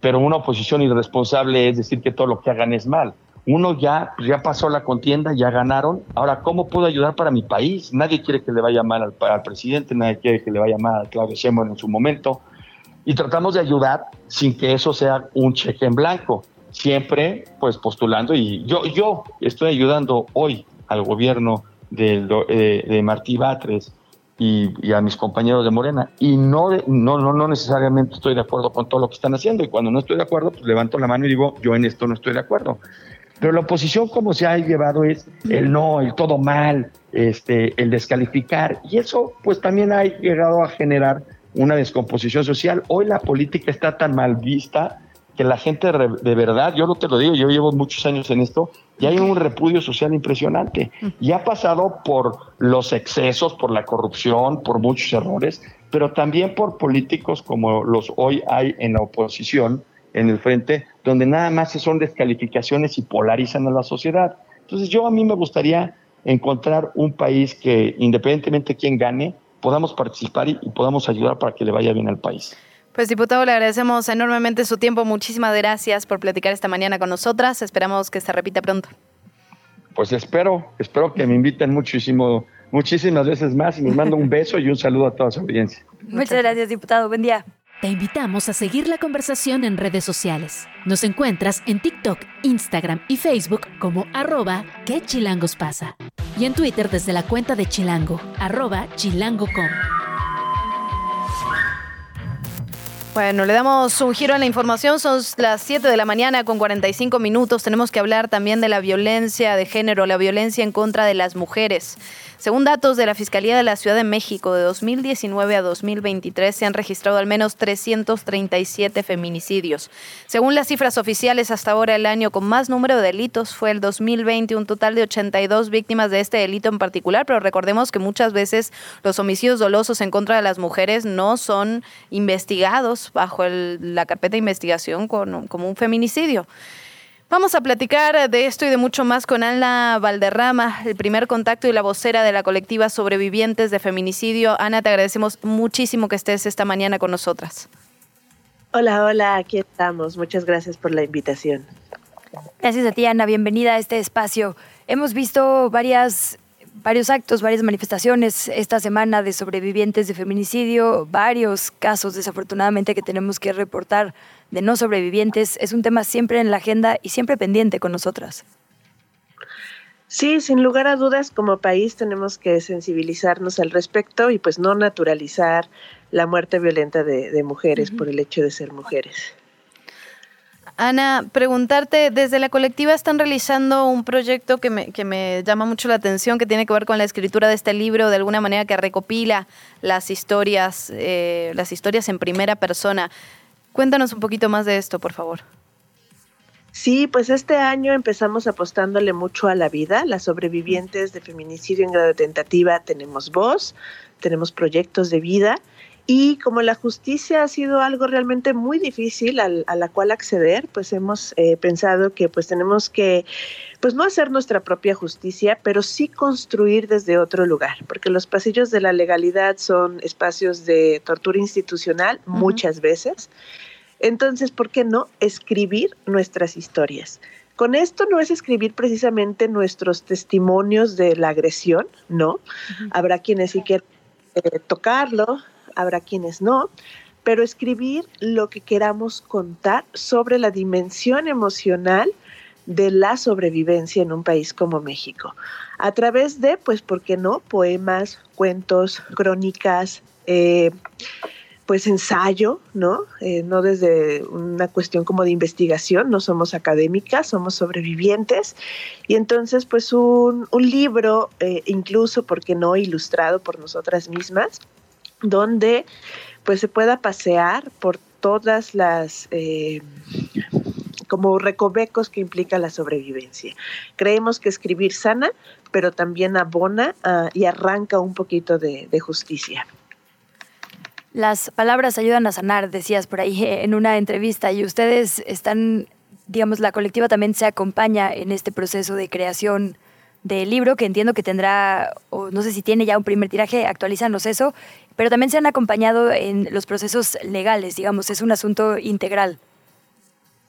pero una oposición irresponsable es decir que todo lo que hagan es mal uno ya, pues, ya pasó la contienda, ya ganaron. Ahora, ¿cómo puedo ayudar para mi país? Nadie quiere que le vaya mal al, presidente, nadie quiere que le vaya mal a Claudio Sheinbaum en su momento. Y tratamos de ayudar sin que eso sea un cheque en blanco, siempre pues postulando y yo, yo estoy ayudando hoy al gobierno de, eh, de Martí Batres y, a mis compañeros de Morena. Y no, no, no, no necesariamente estoy de acuerdo con todo lo que están haciendo. Y cuando no estoy de acuerdo, pues levanto la mano y digo, yo en esto no estoy de acuerdo. Pero la oposición, como se ha llevado, es el no, el todo mal, este, el descalificar. Y eso, pues también ha llegado a generar una descomposición social. Hoy la política está tan mal vista que la gente de verdad, yo no te lo digo, yo llevo muchos años en esto, y hay un repudio social impresionante. Y ha pasado por los excesos, por la corrupción, por muchos errores, pero también por políticos como los hoy hay en la oposición, en el frente, donde nada más son descalificaciones y polarizan a la sociedad. Entonces yo a mí me gustaría encontrar un país que independientemente de quién gane, podamos participar y podamos ayudar para que le vaya bien al país. Pues diputado, le agradecemos enormemente su tiempo. Muchísimas gracias por platicar esta mañana con nosotras. Esperamos que se repita pronto. Pues espero, espero que me inviten muchísimo, muchísimas veces más y les mando un beso y un saludo a toda su audiencia. Muchas gracias, diputado. Buen día. Te invitamos a seguir la conversación en redes sociales. Nos encuentras en TikTok, Instagram y Facebook como arroba que chilangos pasa. Y en Twitter desde la cuenta de Chilango, arroba chilango.com. Bueno, le damos un giro en la información. Son las 7 de la mañana con 45 minutos. Tenemos que hablar también de la violencia de género, la violencia en contra de las mujeres. Según datos de la Fiscalía de la Ciudad de México, de 2019 a 2023 se han registrado al menos 337 feminicidios. Según las cifras oficiales, hasta ahora el año con más número de delitos fue el 2020, un total de 82 víctimas de este delito en particular, pero recordemos que muchas veces los homicidios dolosos en contra de las mujeres no son investigados bajo la carpeta de investigación como un feminicidio. Vamos a platicar de esto y de mucho más con Ana Valderrama, el primer contacto y la vocera de la colectiva Sobrevivientes de Feminicidio. Ana, te agradecemos muchísimo que estés esta mañana con nosotras. Hola, hola, aquí estamos. Muchas gracias por la invitación. Gracias a ti, Ana. Bienvenida a este espacio. Hemos visto varias varios actos, varias manifestaciones esta semana de sobrevivientes de feminicidio, varios casos desafortunadamente que tenemos que reportar de no sobrevivientes. Es un tema siempre en la agenda y siempre pendiente con nosotras. Sí, sin lugar a dudas, como país tenemos que sensibilizarnos al respecto y pues no naturalizar la muerte violenta de, mujeres por el hecho de ser mujeres. Ana, preguntarte, desde la colectiva están realizando un proyecto que me, que me llama mucho la atención, que tiene que ver con la escritura de este libro, de alguna manera que recopila las historias, eh, las historias en primera persona. Cuéntanos un poquito más de esto, por favor. Sí, pues este año empezamos apostándole mucho a la vida. Las sobrevivientes de feminicidio en grado de tentativa tenemos voz, tenemos proyectos de vida y como la justicia ha sido algo realmente muy difícil a la cual acceder, pues hemos eh, pensado que pues tenemos que, pues no hacer nuestra propia justicia, pero sí construir desde otro lugar, porque los pasillos de la legalidad son espacios de tortura institucional muchas veces. Entonces, ¿por qué no escribir nuestras historias? Con esto no es escribir precisamente nuestros testimonios de la agresión, ¿no? Habrá quienes sí quieren eh, tocarlo, habrá quienes no, pero escribir lo que queramos contar sobre la dimensión emocional de la sobrevivencia en un país como México. A través de, pues, ¿por qué no? Poemas, cuentos, crónicas, eh, pues ensayo, ¿no? Eh, no desde una cuestión como de investigación, no somos académicas, somos sobrevivientes. Y entonces, pues un, libro, eh, incluso, ¿por qué no? Ilustrado por nosotras mismas, donde pues se pueda pasear por todas las eh, como recovecos que implica la sobrevivencia. Creemos que escribir sana, pero también abona ah, y arranca un poquito de justicia. Las palabras ayudan a sanar, decías por ahí en una entrevista, y ustedes están, digamos, la colectiva también se acompaña en este proceso de creación del libro, que entiendo que tendrá, o no sé si tiene ya un primer tiraje, actualízanos eso, pero también se han acompañado en los procesos legales, digamos, es un asunto integral.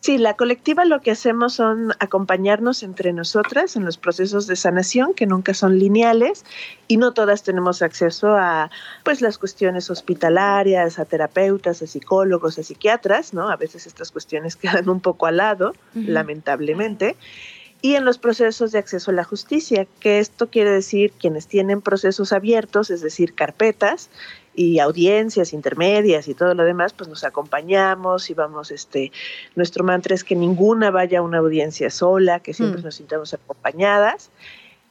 Sí, la colectiva lo que hacemos son acompañarnos entre nosotras en los procesos de sanación que nunca son lineales y no todas tenemos acceso a pues las cuestiones hospitalarias, a terapeutas, a psicólogos, a psiquiatras, ¿no? A veces estas cuestiones quedan un poco al lado, lamentablemente y en los procesos de acceso a la justicia, que esto quiere decir quienes tienen procesos abiertos, es decir, carpetas y audiencias intermedias y todo lo demás, pues nos acompañamos y vamos, este, nuestro mantra es que ninguna vaya a una audiencia sola, que siempre mm. nos sintamos acompañadas.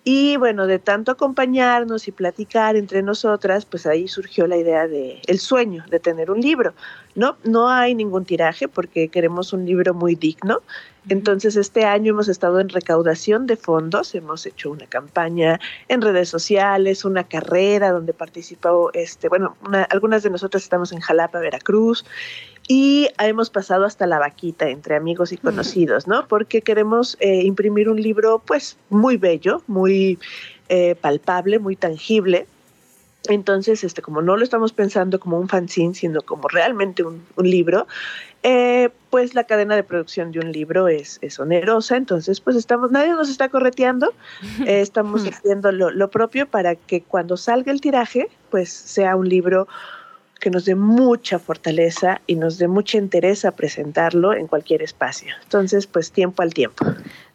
Y bueno, de tanto acompañarnos y platicar entre nosotras, pues ahí surgió la idea de el sueño de tener un libro. No, no hay ningún tiraje porque queremos un libro muy digno. Entonces este año hemos estado en recaudación de fondos, hemos hecho una campaña en redes sociales, una carrera donde participó, este, bueno, algunas de nosotras estamos en Jalapa, Veracruz, y hemos pasado hasta la vaquita entre amigos y conocidos, ¿no? Porque queremos eh, imprimir un libro, pues, muy bello, muy eh, palpable, muy tangible. Entonces, este, como no lo estamos pensando como un fanzine, sino como realmente un, libro, eh, pues la cadena de producción de un libro es, es, onerosa, entonces pues estamos, nadie nos está correteando, estamos haciendo lo, lo, propio para que cuando salga el tiraje, pues sea un libro que nos dé mucha fortaleza y nos dé mucha interés a presentarlo en cualquier espacio. Entonces, pues tiempo al tiempo.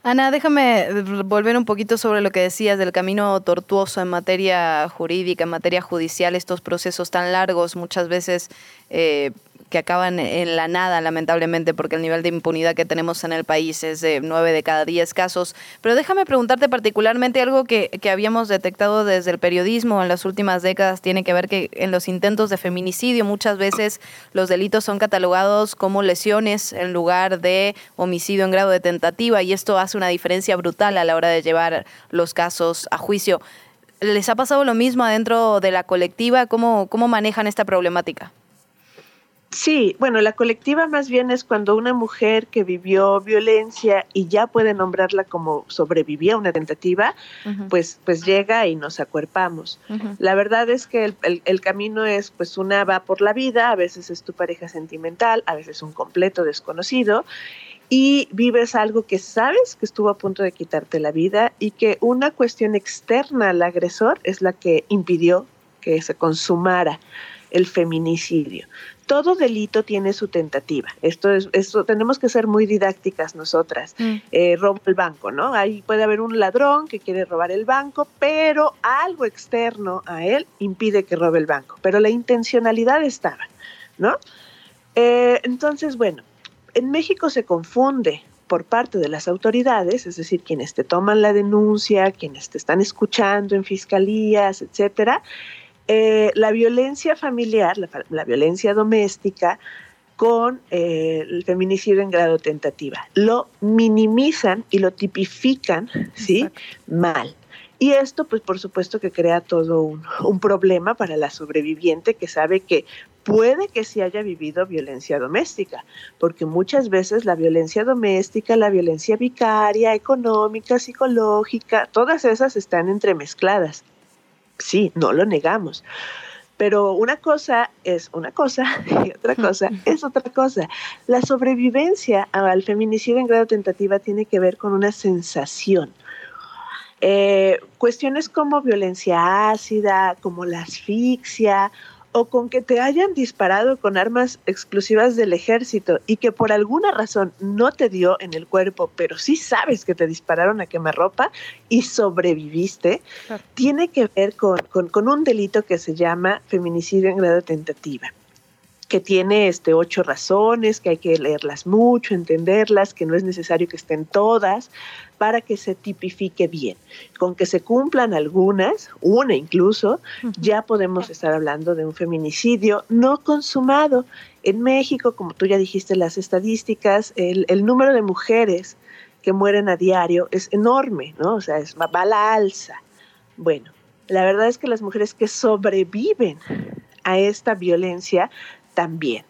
Ana, déjame volver un poquito sobre lo que decías del camino tortuoso en materia jurídica, en materia judicial, estos procesos tan largos, muchas veces eh, que acaban en la nada, lamentablemente, porque el nivel de impunidad que tenemos en el país es de 9 de cada 10 casos. Pero déjame preguntarte particularmente algo que, que habíamos detectado desde el periodismo en las últimas décadas, tiene que ver que en los intentos de feminicidio muchas veces los delitos son catalogados como lesiones en lugar de homicidio en grado de tentativa y esto hace una diferencia brutal a la hora de llevar los casos a juicio. ¿Les ha pasado lo mismo adentro de la colectiva? ¿Cómo, cómo manejan esta problemática? Sí, bueno, la colectiva más bien es cuando una mujer que vivió violencia y ya puede nombrarla como sobrevivía a una tentativa, pues, pues llega y nos acuerpamos. La verdad es que el, camino es, pues una va por la vida, a veces es tu pareja sentimental, a veces un completo desconocido, y vives algo que sabes que estuvo a punto de quitarte la vida y que una cuestión externa al agresor es la que impidió que se consumara el feminicidio todo delito tiene su tentativa. Esto es, esto tenemos que ser muy didácticas nosotras. Mm. Eh, robo el banco, ¿no? Ahí puede haber un ladrón que quiere robar el banco, pero algo externo a él impide que robe el banco. Pero la intencionalidad estaba, ¿no? Eh, entonces, bueno, en México se confunde por parte de las autoridades, es decir, quienes te toman la denuncia, quienes te están escuchando en fiscalías, etcétera, eh, la violencia familiar, la, violencia doméstica, con eh, el feminicidio en grado tentativa. Lo minimizan y lo tipifican, ¿sí? Mal. Y esto, pues por supuesto que crea todo un, un, problema para la sobreviviente que sabe que puede que sí haya vivido violencia doméstica, porque muchas veces la violencia doméstica, la violencia vicaria, económica, psicológica, todas esas están entremezcladas sí, no lo negamos. Pero una cosa es una cosa y otra cosa es otra cosa. La sobrevivencia al feminicidio en grado tentativa tiene que ver con una sensación. Eh, cuestiones como violencia ácida, como la asfixia o con que te hayan disparado con armas exclusivas del ejército y que por alguna razón no te dio en el cuerpo, pero sí sabes que te dispararon a quemarropa y sobreviviste, tiene que ver con, con, un delito que se llama feminicidio en grado de tentativa que tiene este ocho razones, que hay que leerlas mucho, entenderlas, que no es necesario que estén todas para que se tipifique bien. Con que se cumplan algunas, una incluso, ya podemos estar hablando de un feminicidio no consumado. En México, como tú ya dijiste, las estadísticas, el, número de mujeres que mueren a diario es enorme, ¿no? O sea, es, va a la alza. Bueno, la verdad es que las mujeres que sobreviven a esta violencia también.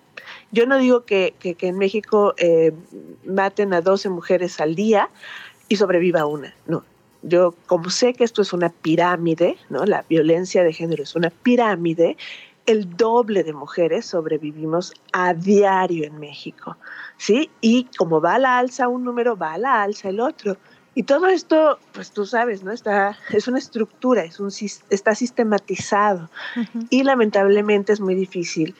Yo no digo que, en México eh, maten a 12 mujeres al día y sobreviva una, no. Yo como sé que esto es una pirámide, ¿no? La violencia de género es una pirámide, el doble de mujeres sobrevivimos a diario en México, ¿sí? Y como va a la alza un número, va a la alza el otro. Y todo esto, pues tú sabes, ¿no? Está, es una estructura, es un, está sistematizado y lamentablemente es muy difícil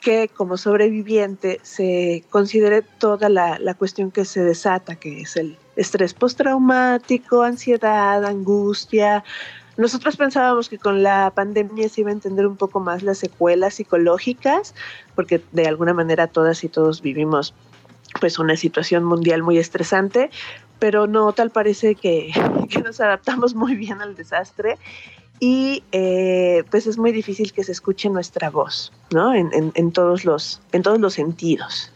que como sobreviviente se considere toda la, la cuestión que se desata, que es el estrés postraumático, ansiedad, angustia, nosotros pensábamos que con la pandemia se iba a entender un poco más las secuelas psicológicas, porque de alguna manera todas y todos vivimos pues una situación mundial muy estresante, pero no, tal parece que, nos adaptamos muy bien al desastre y eh, pues es muy difícil que se escuche nuestra voz, ¿no? En, todos, los, en todos los sentidos.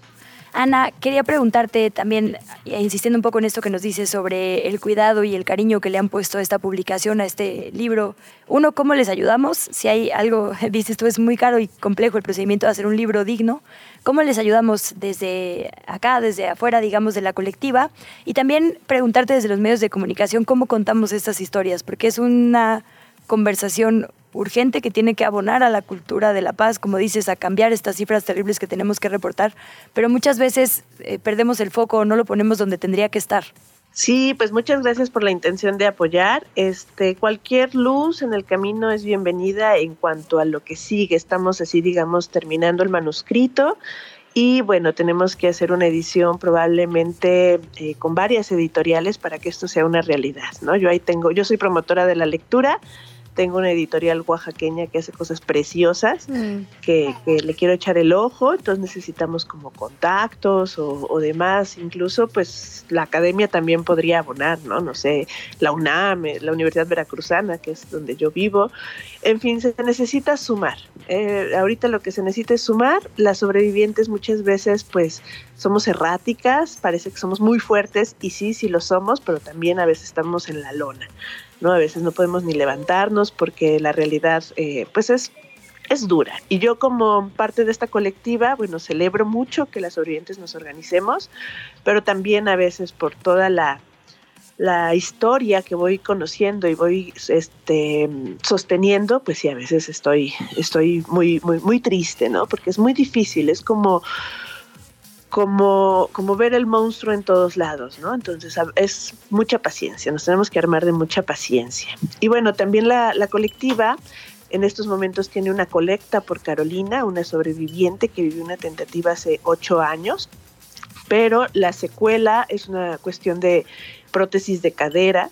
Ana, quería preguntarte también, eh, insistiendo un poco en esto que nos dices sobre el cuidado y el cariño que le han puesto a esta publicación, a este libro. Uno, ¿cómo les ayudamos? Si hay algo, dices tú, es muy caro y complejo el procedimiento de hacer un libro digno. ¿Cómo les ayudamos desde acá, desde afuera, digamos, de la colectiva? Y también preguntarte desde los medios de comunicación cómo contamos estas historias, porque es una conversación urgente que tiene que abonar a la cultura de la paz, como dices, a cambiar estas cifras terribles que tenemos que reportar, pero muchas veces eh, perdemos el foco o no lo ponemos donde tendría que estar. Sí, pues muchas gracias por la intención de apoyar. Este, cualquier luz en el camino es bienvenida en cuanto a lo que sigue. Estamos así, digamos, terminando el manuscrito y bueno, tenemos que hacer una edición probablemente eh, con varias editoriales para que esto sea una realidad, ¿no? Yo ahí tengo, yo soy promotora de la lectura tengo una editorial oaxaqueña que hace cosas preciosas, mm. que, le quiero echar el ojo, entonces necesitamos como contactos o, demás, incluso pues la academia también podría abonar, ¿no? No sé, la UNAM, eh, la Universidad Veracruzana, que es donde yo vivo, en fin, se necesita sumar. Eh, ahorita lo que se necesita es sumar, las sobrevivientes muchas veces pues somos erráticas, parece que somos muy fuertes y sí, sí lo somos, pero también a veces estamos en la lona. A veces no podemos ni levantarnos porque la realidad eh, pues es, es dura. Y yo como parte de esta colectiva, bueno, celebro mucho que las sobrevivientes nos organicemos, pero también a veces por toda la la historia que voy conociendo y voy este, sosteniendo, pues sí, a veces estoy, estoy muy, muy, muy triste, ¿no? Porque es muy difícil, es como como, como ver el monstruo en todos lados, ¿no? Entonces es mucha paciencia, nos tenemos que armar de mucha paciencia. Y bueno, también la, la colectiva en estos momentos tiene una colecta por Carolina, una sobreviviente que vivió una tentativa hace ocho años, pero la secuela es una cuestión de prótesis de cadera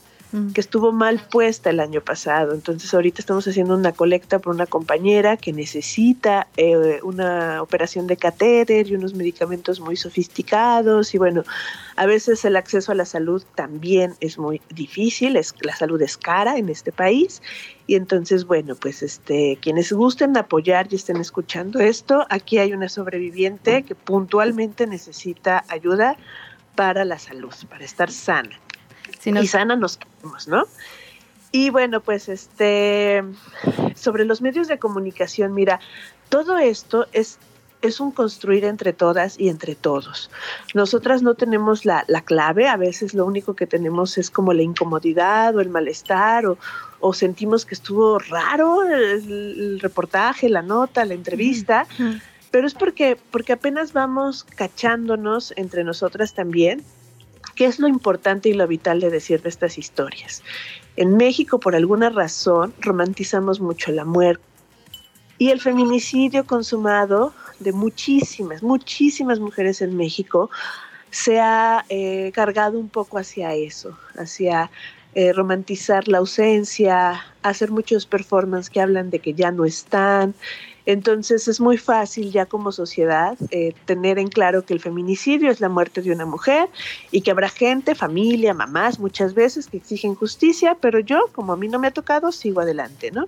que estuvo mal puesta el año pasado. Entonces ahorita estamos haciendo una colecta por una compañera que necesita eh, una operación de catéter y unos medicamentos muy sofisticados. Y bueno, a veces el acceso a la salud también es muy difícil, la salud es cara en este país. Y entonces bueno, pues este quienes gusten apoyar y estén escuchando esto, aquí hay una sobreviviente que puntualmente necesita ayuda para la salud, para estar sana y sana nos queremos, ¿no? Y bueno, pues este, sobre los medios de comunicación, mira, todo esto es, es un construir entre todas y entre todos. Nosotras no tenemos la, clave, a veces lo único que tenemos es como la incomodidad o el malestar o, o sentimos que estuvo raro el, reportaje, la nota, la entrevista. Pero es porque, porque apenas vamos cachándonos entre nosotras también ¿Qué es lo importante y lo vital de decir de estas historias? En México, por alguna razón, romantizamos mucho la muerte. Y el feminicidio consumado de muchísimas, muchísimas mujeres en México se ha eh, cargado un poco hacia eso, hacia eh, romantizar la ausencia, hacer muchos performances que hablan de que ya no están, entonces es muy fácil ya como sociedad eh, tener en claro que el feminicidio es la muerte de una mujer y que habrá gente, familia, mamás muchas veces que exigen justicia, pero yo, como a mí no me ha tocado, sigo adelante, ¿no?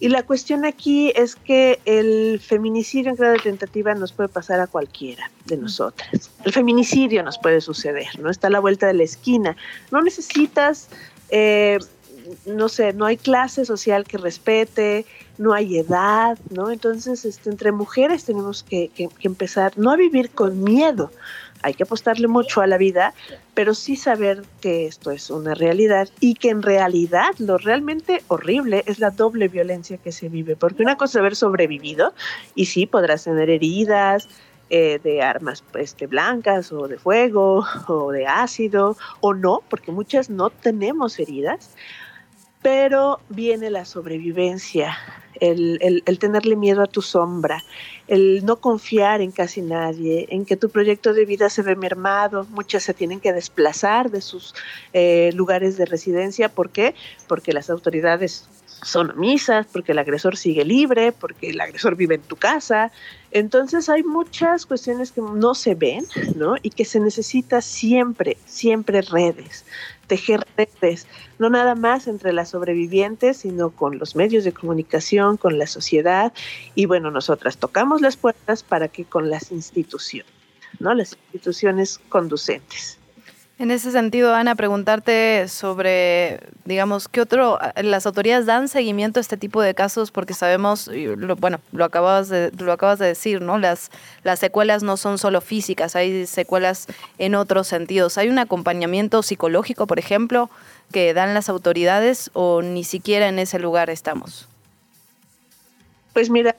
Y la cuestión aquí es que el feminicidio en grado de tentativa nos puede pasar a cualquiera de nosotras. El feminicidio nos puede suceder, ¿no? Está a la vuelta de la esquina. No necesitas... Eh, no sé, no hay clase social que respete, no hay edad, ¿no? Entonces, este, entre mujeres tenemos que, empezar no a vivir con miedo, hay que apostarle mucho a la vida, pero sí saber que esto es una realidad y que en realidad lo realmente horrible es la doble violencia que se vive, porque una cosa es haber sobrevivido y sí podrás tener heridas, eh, de armas este, blancas o de fuego o de ácido o no, porque muchas no tenemos heridas, pero viene la sobrevivencia, el, el, tenerle miedo a tu sombra, el no confiar en casi nadie, en que tu proyecto de vida se ve mermado, muchas se tienen que desplazar de sus eh, lugares de residencia, ¿por qué? Porque las autoridades son omisas, porque el agresor sigue libre, porque el agresor vive en tu casa. Entonces hay muchas cuestiones que no se ven, ¿no? Y que se necesita siempre, siempre redes, tejer redes, no nada más entre las sobrevivientes, sino con los medios de comunicación, con la sociedad. Y bueno, nosotras tocamos las puertas para que con las instituciones, ¿no? Las instituciones conducentes. En ese sentido, Ana, preguntarte sobre, digamos, ¿qué otro, las autoridades dan seguimiento a este tipo de casos? Porque sabemos, bueno, lo acabas de, lo acabas de decir, ¿no? Las, las secuelas no son solo físicas, hay secuelas en otros sentidos. ¿Hay un acompañamiento psicológico, por ejemplo, que dan las autoridades o ni siquiera en ese lugar estamos? Pues mira,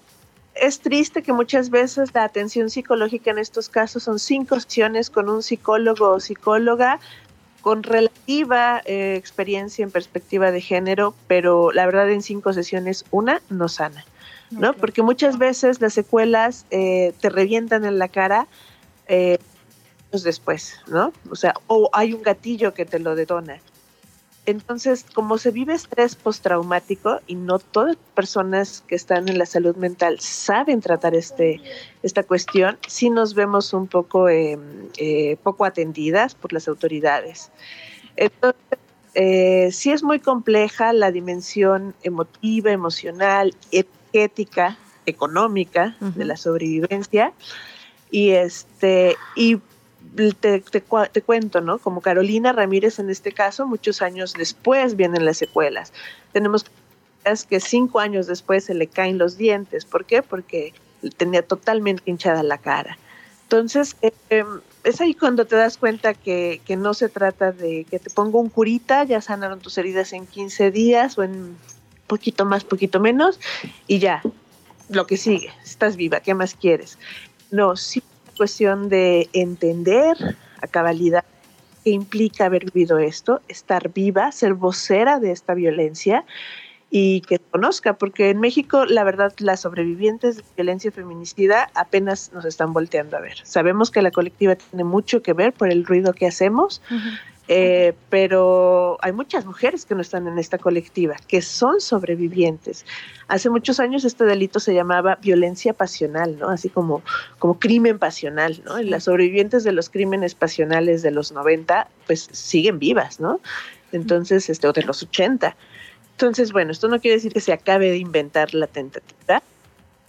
es triste que muchas veces la atención psicológica en estos casos son cinco sesiones con un psicólogo o psicóloga con relativa eh, experiencia en perspectiva de género, pero la verdad en cinco sesiones una no sana, ¿no? Porque muchas veces las secuelas eh, te revientan en la cara eh, después, ¿no? O sea, o hay un gatillo que te lo detona. Entonces, como se vive estrés postraumático y no todas las personas que están en la salud mental saben tratar este, esta cuestión, sí nos vemos un poco, em, eh, poco atendidas por las autoridades. Entonces, eh, sí es muy compleja la dimensión emotiva, emocional, ética, económica de la sobrevivencia. Y este, y te, te, cuento, ¿no? Como Carolina Ramírez en este caso, muchos años después vienen las secuelas. Tenemos que cinco años después se le caen los dientes. ¿Por qué? Porque tenía totalmente hinchada la cara. Entonces, em, es ahí cuando te das cuenta que, que, no se trata de que te pongo un curita, ya sanaron tus heridas en 15 días o en poquito más, poquito menos, y ya, lo que sigue, estás viva, ¿qué más quieres? No, sí cuestión de entender a cabalidad qué implica haber vivido esto, estar viva, ser vocera de esta violencia y que conozca, porque en México la verdad las sobrevivientes de violencia feminicida apenas nos están volteando a ver. Sabemos que la colectiva tiene mucho que ver por el ruido que hacemos, eh, pero hay muchas mujeres que no están en esta colectiva, que son sobrevivientes. Hace muchos años este delito se llamaba violencia pasional, ¿no? Así como, como crimen pasional, ¿no? Y las sobrevivientes de los crímenes pasionales de los 90, pues siguen vivas, ¿no? Entonces, este, o de los 80. Entonces, bueno, esto no quiere decir que se acabe de inventar la tentativa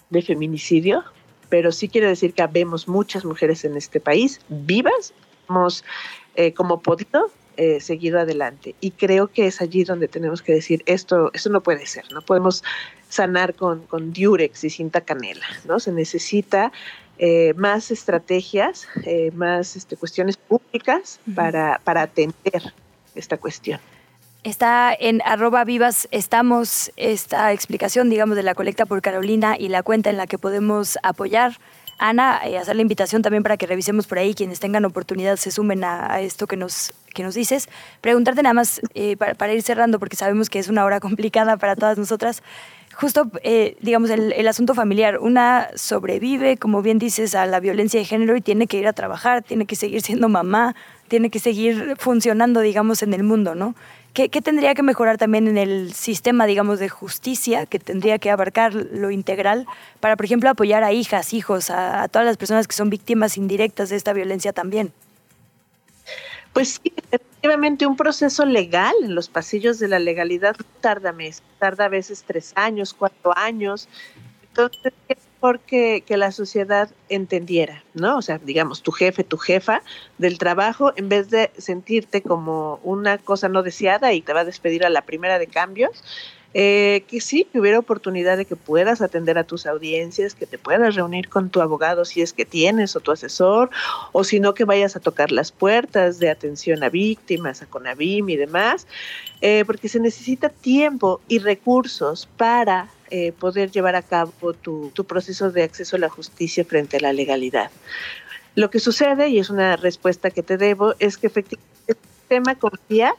de feminicidio, pero sí quiere decir que habemos muchas mujeres en este país vivas, hemos eh, como podido eh, seguido adelante. Y creo que es allí donde tenemos que decir, esto, esto no puede ser, no podemos sanar con, con diurex y cinta canela, ¿no? Se necesita eh, más estrategias, más este, cuestiones públicas para, para atender esta cuestión. Está en arroba vivas, estamos esta explicación, digamos, de la colecta por Carolina y la cuenta en la que podemos apoyar Ana, eh, hacer la invitación también para que revisemos por ahí, quienes tengan oportunidad se sumen a, esto que nos, que nos dices. Preguntarte nada más eh, para, ir cerrando, porque sabemos que es una hora complicada para todas nosotras. Justo, eh, digamos, el, el, asunto familiar. Una sobrevive, como bien dices, a la violencia de género y tiene que ir a trabajar, tiene que seguir siendo mamá, tiene que seguir funcionando, digamos, en el mundo, ¿no? ¿Qué, tendría que mejorar también en el sistema, digamos, de justicia, que tendría que abarcar lo integral para, por ejemplo, apoyar a hijas, hijos, a, todas las personas que son víctimas indirectas de esta violencia también? Pues sí, efectivamente un proceso legal en los pasillos de la legalidad tarda meses, tarda a veces tres años, cuatro años. Entonces, porque que la sociedad entendiera, ¿no? O sea, digamos, tu jefe, tu jefa del trabajo, en vez de sentirte como una cosa no deseada y te va a despedir a la primera de cambios, eh, que sí, que hubiera oportunidad de que puedas atender a tus audiencias, que te puedas reunir con tu abogado si es que tienes o tu asesor, o si no que vayas a tocar las puertas de atención a víctimas, a CONAVIM y demás, eh, porque se necesita tiempo y recursos para eh, poder llevar a cabo tu, proceso de acceso a la justicia frente a la legalidad. Lo que sucede, y es una respuesta que te debo, es que efectivamente el sistema confía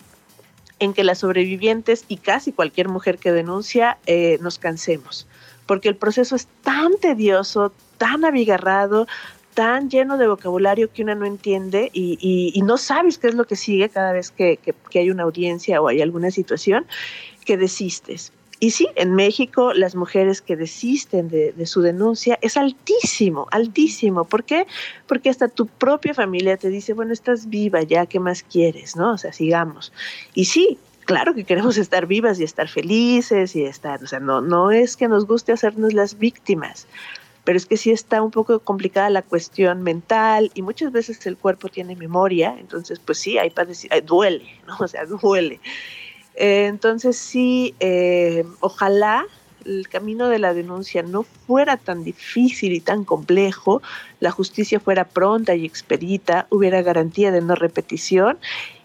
en que las sobrevivientes y casi cualquier mujer que denuncia eh, nos cansemos, porque el proceso es tan tedioso, tan abigarrado, tan lleno de vocabulario que una no entiende y, no sabes qué es lo que sigue cada vez que hay una audiencia o hay alguna situación, que desistes. Y sí, en México las mujeres que desisten de, su denuncia es altísimo, altísimo. ¿Por qué? Porque hasta tu propia familia te dice, bueno, estás viva ya, ¿qué más quieres? ¿No? O sea, sigamos. Y sí, claro que queremos estar vivas y estar felices y estar, o sea, no, no es que nos guste hacernos las víctimas, pero es que sí está un poco complicada la cuestión mental y muchas veces el cuerpo tiene memoria, entonces pues sí, hay duele, ¿no? O sea, duele. Eh, entonces sí, eh, ojalá el camino de la denuncia no fuera tan difícil y tan complejo, la justicia fuera pronta y expedita, hubiera garantía de no repetición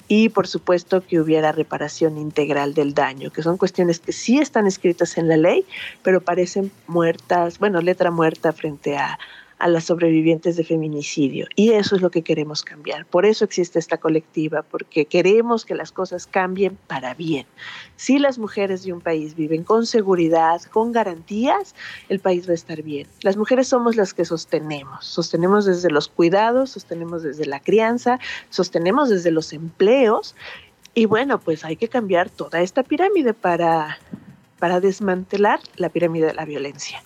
y por supuesto que hubiera reparación integral del daño, que son cuestiones que sí están escritas en la ley, pero parecen muertas, bueno, letra muerta frente a, a las sobrevivientes de feminicidio. Y eso es lo que queremos cambiar. Por eso existe esta colectiva, porque queremos que las cosas cambien para bien. Si las mujeres de un país viven con seguridad, con garantías, el país va a estar bien. Las mujeres somos las que sostenemos. Sostenemos desde los cuidados, sostenemos desde la crianza, sostenemos desde los empleos. Y bueno, pues hay que cambiar toda esta pirámide para, para desmantelar la pirámide de la violencia.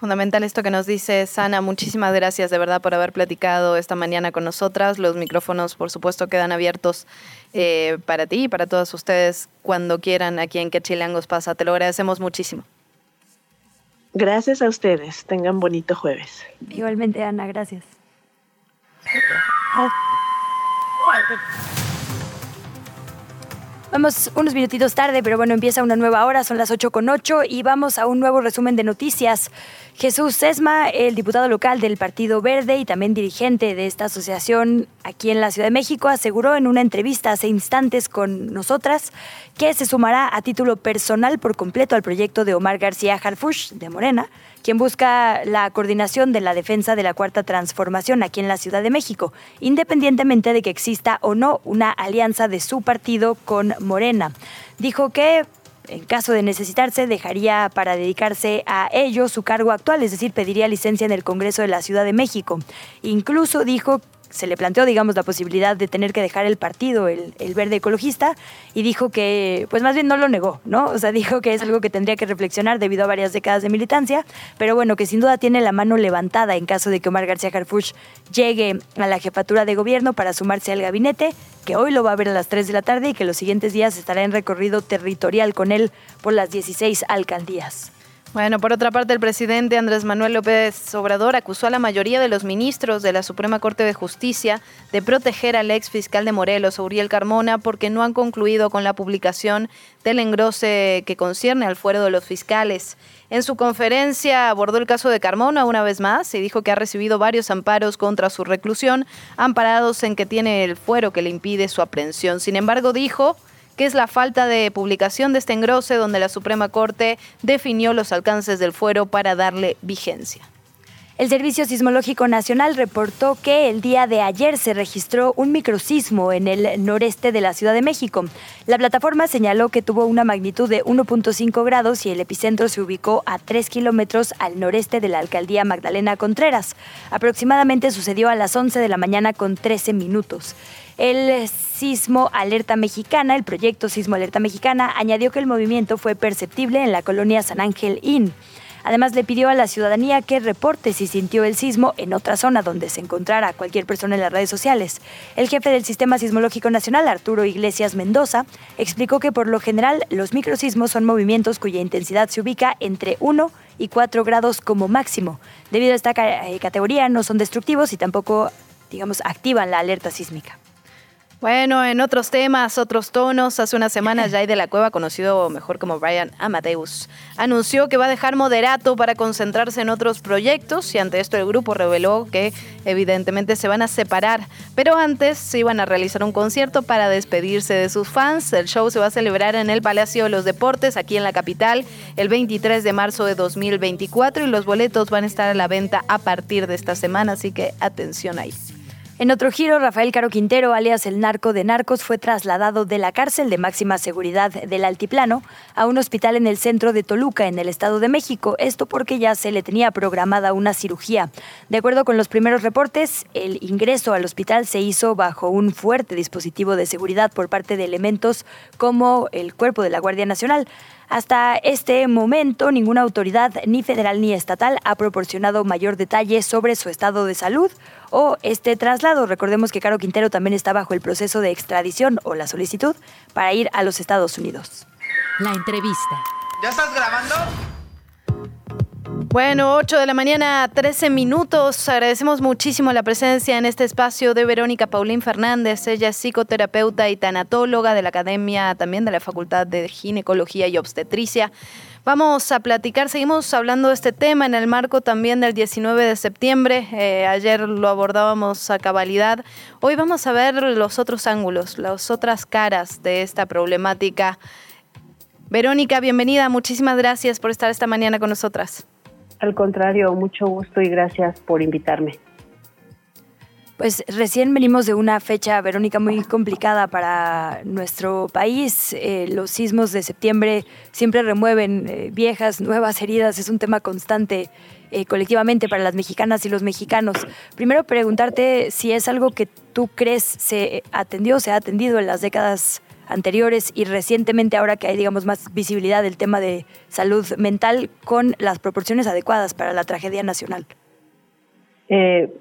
Fundamental esto que nos dice Sana. Muchísimas gracias de verdad por haber platicado esta mañana con nosotras. Los micrófonos, por supuesto, quedan abiertos eh, para ti y para todos ustedes cuando quieran aquí en Que Chilangos pasa. Te lo agradecemos muchísimo. Gracias a ustedes. Tengan bonito jueves. Igualmente, Ana. Gracias. Vamos unos minutitos tarde, pero bueno, empieza una nueva hora, son las 8 con 8 y vamos a un nuevo resumen de noticias. Jesús Sesma, el diputado local del Partido Verde y también dirigente de esta asociación aquí en la Ciudad de México, aseguró en una entrevista hace instantes con nosotras que se sumará a título personal por completo al proyecto de Omar García Harfush de Morena, quien busca la coordinación de la defensa de la Cuarta Transformación aquí en la Ciudad de México, independientemente de que exista o no una alianza de su partido con Morena. Dijo que en caso de necesitarse, dejaría para dedicarse a ello su cargo actual, es decir, pediría licencia en el Congreso de la Ciudad de México. Incluso dijo se le planteó, digamos, la posibilidad de tener que dejar el partido, el, verde ecologista, y dijo que, pues más bien no lo negó, ¿no? O sea, dijo que es algo que tendría que reflexionar debido a varias décadas de militancia, pero bueno, que sin duda tiene la mano levantada en caso de que Omar García Harfuch llegue a la jefatura de gobierno para sumarse al gabinete, que hoy lo va a ver a las 3 de la tarde y que los siguientes días estará en recorrido territorial con él por las 16 alcaldías. Bueno, por otra parte, el presidente Andrés Manuel López Obrador acusó a la mayoría de los ministros de la Suprema Corte de Justicia de proteger al ex fiscal de Morelos, Uriel Carmona, porque no han concluido con la publicación del engrose que concierne al fuero de los fiscales. En su conferencia abordó el caso de Carmona una vez más y dijo que ha recibido varios amparos contra su reclusión, amparados en que tiene el fuero que le impide su aprehensión. Sin embargo, dijo que es la falta de publicación de este engrose donde la Suprema Corte definió los alcances del fuero para darle vigencia. El Servicio Sismológico Nacional reportó que el día de ayer se registró un microsismo en el noreste de la Ciudad de México. La plataforma señaló que tuvo una magnitud de 1.5 grados y el epicentro se ubicó a 3 kilómetros al noreste de la alcaldía Magdalena Contreras. Aproximadamente sucedió a las 11 de la mañana con 13 minutos. El Sismo Alerta Mexicana, el proyecto Sismo Alerta Mexicana, añadió que el movimiento fue perceptible en la colonia San Ángel Inn. Además, le pidió a la ciudadanía que reporte si sintió el sismo en otra zona donde se encontrara cualquier persona en las redes sociales. El jefe del Sistema Sismológico Nacional, Arturo Iglesias Mendoza, explicó que por lo general los microsismos son movimientos cuya intensidad se ubica entre 1 y 4 grados como máximo. Debido a esta eh, categoría no son destructivos y tampoco, digamos, activan la alerta sísmica. Bueno, en otros temas, otros tonos, hace unas semanas Jay de la Cueva, conocido mejor como Brian Amadeus, anunció que va a dejar moderato para concentrarse en otros proyectos y ante esto el grupo reveló que evidentemente se van a separar, pero antes se iban a realizar un concierto para despedirse de sus fans. El show se va a celebrar en el Palacio de los Deportes, aquí en la capital, el 23 de marzo de 2024 y los boletos van a estar a la venta a partir de esta semana, así que atención ahí. En otro giro, Rafael Caro Quintero, alias el narco de narcos, fue trasladado de la cárcel de máxima seguridad del Altiplano a un hospital en el centro de Toluca, en el Estado de México. Esto porque ya se le tenía programada una cirugía. De acuerdo con los primeros reportes, el ingreso al hospital se hizo bajo un fuerte dispositivo de seguridad por parte de elementos como el cuerpo de la Guardia Nacional. Hasta este momento, ninguna autoridad, ni federal ni estatal, ha proporcionado mayor detalle sobre su estado de salud o este traslado. Recordemos que Caro Quintero también está bajo el proceso de extradición o la solicitud para ir a los Estados Unidos. La entrevista. ¿Ya estás grabando? Bueno, 8 de la mañana, 13 minutos. Agradecemos muchísimo la presencia en este espacio de Verónica Paulín Fernández. Ella es psicoterapeuta y tanatóloga de la Academia, también de la Facultad de Ginecología y Obstetricia. Vamos a platicar, seguimos hablando de este tema en el marco también del 19 de septiembre. Eh, ayer lo abordábamos a cabalidad. Hoy vamos a ver los otros ángulos, las otras caras de esta problemática. Verónica, bienvenida. Muchísimas gracias por estar esta mañana con nosotras. Al contrario, mucho gusto y gracias por invitarme. Pues recién venimos de una fecha, Verónica, muy complicada para nuestro país. Eh, los sismos de septiembre siempre remueven eh, viejas, nuevas heridas. Es un tema constante eh, colectivamente para las mexicanas y los mexicanos. Primero preguntarte si es algo que tú crees se atendió, se ha atendido en las décadas anteriores y recientemente ahora que hay, digamos, más visibilidad del tema de salud mental con las proporciones adecuadas para la tragedia nacional? Eh,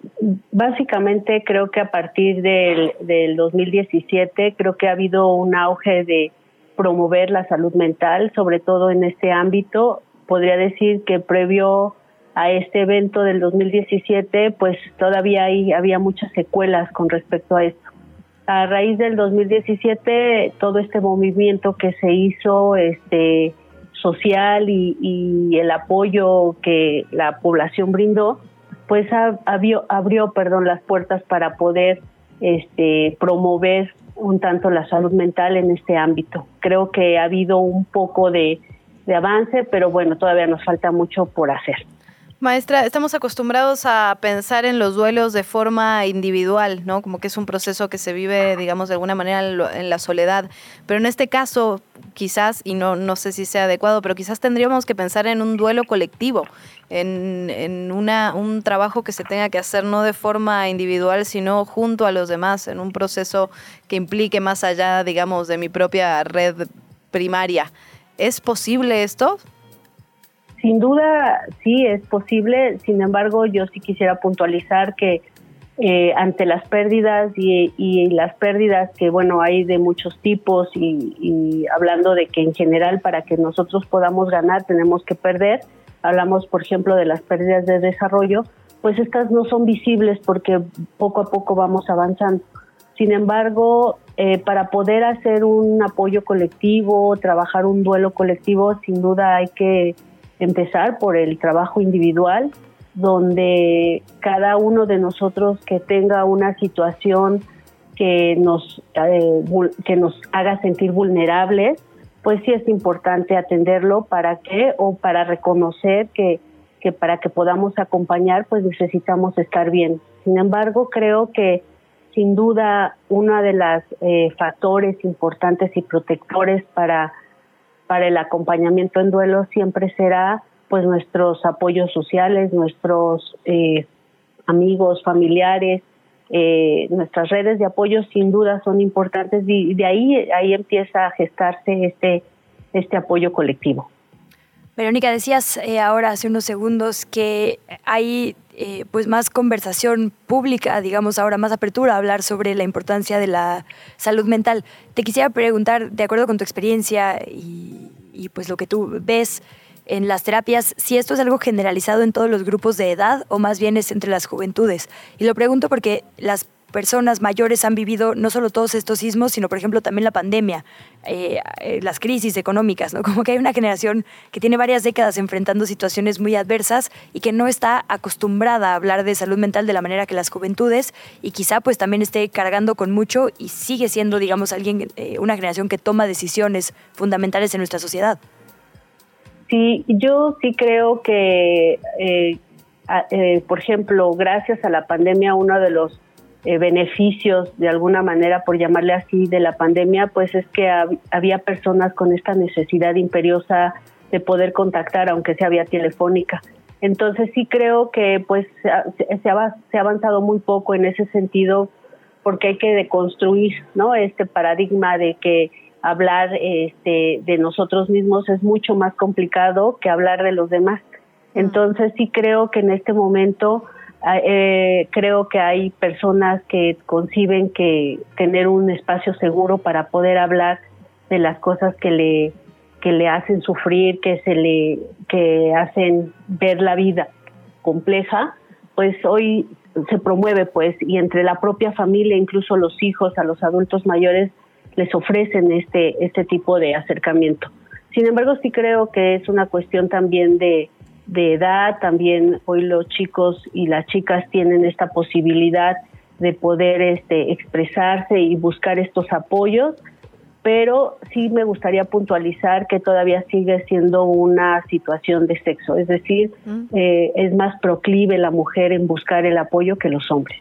básicamente creo que a partir del, del 2017 creo que ha habido un auge de promover la salud mental, sobre todo en este ámbito. Podría decir que previo a este evento del 2017, pues todavía hay, había muchas secuelas con respecto a esto a raíz del 2017 todo este movimiento que se hizo este social y, el apoyo que la población brindó pues abrió, abrió perdón las puertas para poder este promover un tanto la salud mental en este ámbito. Creo que ha habido un poco de avance pero bueno todavía nos falta mucho por hacer Maestra, estamos acostumbrados a pensar en los duelos de forma individual, ¿no? Como que es un proceso que se vive, digamos, de alguna manera en la soledad. Pero en este caso, quizás, y no, no sé si sea adecuado, pero quizás tendríamos que pensar en un duelo colectivo, en, en una, un trabajo que se tenga que hacer no de forma individual, sino junto a los demás, en un proceso que implique más allá, digamos, de mi propia red primaria. ¿Es posible esto? Sin duda, sí es posible. Sin embargo, yo sí quisiera puntualizar que eh, ante las pérdidas y, las pérdidas que, bueno, hay de muchos tipos y, hablando de que en general para que nosotros podamos ganar tenemos que perder, hablamos, por ejemplo, de las pérdidas de desarrollo, pues estas no son visibles porque poco a poco vamos avanzando. Sin embargo, eh, para poder hacer un apoyo colectivo, trabajar un duelo colectivo, sin duda hay que empezar por el trabajo individual, donde cada uno de nosotros que tenga una situación que nos, eh, que nos haga sentir vulnerables, pues sí es importante atenderlo para qué o para reconocer que, que para que podamos acompañar, pues necesitamos estar bien. Sin embargo, creo que sin duda uno de los eh, factores importantes y protectores para para el acompañamiento en duelo siempre será pues nuestros apoyos sociales, nuestros eh, amigos, familiares, eh, nuestras redes de apoyo sin duda son importantes y de ahí ahí empieza a gestarse este este apoyo colectivo. Verónica, decías eh, ahora hace unos segundos que hay pues más conversación pública, digamos ahora más apertura a hablar sobre la importancia de la salud mental. Te quisiera preguntar, de acuerdo con tu experiencia y, y pues lo que tú ves en las terapias, si esto es algo generalizado en todos los grupos de edad o más bien es entre las juventudes. Y lo pregunto porque las personas mayores han vivido no solo todos estos sismos, sino por ejemplo también la pandemia, eh, eh, las crisis económicas, ¿no? Como que hay una generación que tiene varias décadas enfrentando situaciones muy adversas y que no está acostumbrada a hablar de salud mental de la manera que las juventudes y quizá pues también esté cargando con mucho y sigue siendo, digamos, alguien, eh, una generación que toma decisiones fundamentales en nuestra sociedad. Sí, yo sí creo que, por ejemplo, gracias a la pandemia, uno de los eh, beneficios, de alguna manera, por llamarle así, de la pandemia, pues es que había personas con esta necesidad imperiosa de poder contactar, aunque sea vía telefónica. Entonces sí creo que pues se ha, se ha avanzado muy poco en ese sentido porque hay que deconstruir no este paradigma de que hablar este, de nosotros mismos es mucho más complicado que hablar de los demás. Entonces sí creo que en este momento eh, creo que hay personas que conciben que tener un espacio seguro para poder hablar de las cosas que le que le hacen sufrir, que se le que hacen ver la vida compleja, pues hoy se promueve pues y entre la propia familia, incluso los hijos, a los adultos mayores les ofrecen este este tipo de acercamiento. Sin embargo, sí creo que es una cuestión también de de edad, también hoy los chicos y las chicas tienen esta posibilidad de poder este, expresarse y buscar estos apoyos, pero sí me gustaría puntualizar que todavía sigue siendo una situación de sexo, es decir, mm. eh, es más proclive la mujer en buscar el apoyo que los hombres.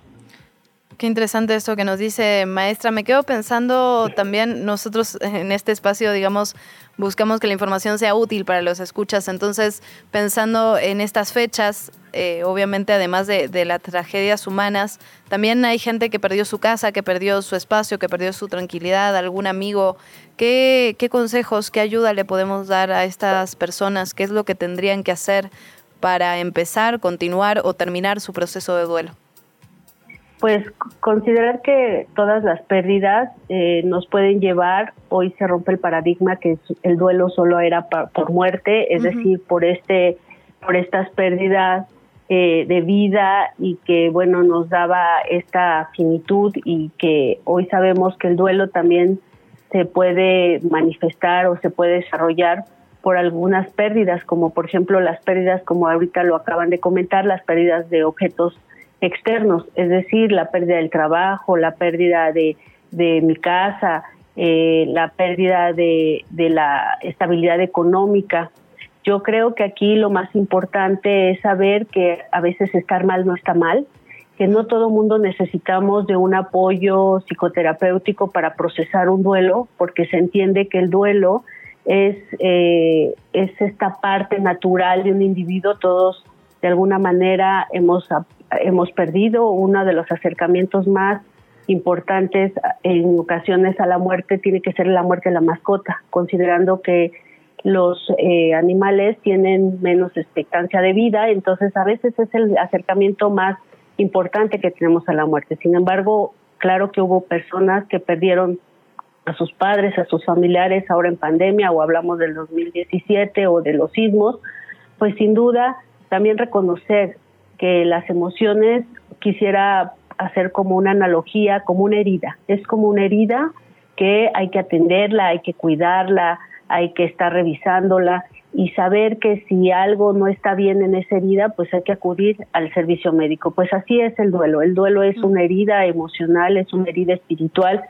Qué interesante esto que nos dice maestra. Me quedo pensando también, nosotros en este espacio, digamos, buscamos que la información sea útil para los escuchas. Entonces, pensando en estas fechas, eh, obviamente además de, las tragedias humanas, también hay gente que perdió su casa, que perdió su espacio, que perdió su tranquilidad, algún amigo. ¿Qué, qué consejos, qué ayuda le podemos dar a estas personas? ¿Qué es lo que tendrían que hacer para empezar, continuar o terminar su proceso de duelo? Pues considerar que todas las pérdidas eh, nos pueden llevar, hoy se rompe el paradigma que el duelo solo era por muerte, es decir, por este, por estas pérdidas eh, de vida y que bueno nos daba esta finitud y que hoy sabemos que el duelo también se puede manifestar o se puede desarrollar por algunas pérdidas, como por ejemplo las pérdidas, como ahorita lo acaban de comentar, las pérdidas de objetos externos, es decir, la pérdida del trabajo, la pérdida de, mi casa, eh, la pérdida de, de la estabilidad económica. Yo creo que aquí lo más importante es saber que a veces estar mal no está mal, que no todo mundo necesitamos de un apoyo psicoterapéutico para procesar un duelo, porque se entiende que el duelo es, eh, es esta parte natural de un individuo, todos de alguna manera hemos hemos perdido uno de los acercamientos más importantes en ocasiones a la muerte tiene que ser la muerte de la mascota, considerando que los eh, animales tienen menos expectancia de vida, entonces a veces es el acercamiento más importante que tenemos a la muerte. Sin embargo, claro que hubo personas que perdieron a sus padres, a sus familiares ahora en pandemia o hablamos del 2017 o de los sismos, pues sin duda también reconocer que las emociones quisiera hacer como una analogía, como una herida. Es como una herida que hay que atenderla, hay que cuidarla, hay que estar revisándola y saber que si algo no está bien en esa herida, pues hay que acudir al servicio médico. Pues así es el duelo. El duelo es una herida emocional, es una herida espiritual,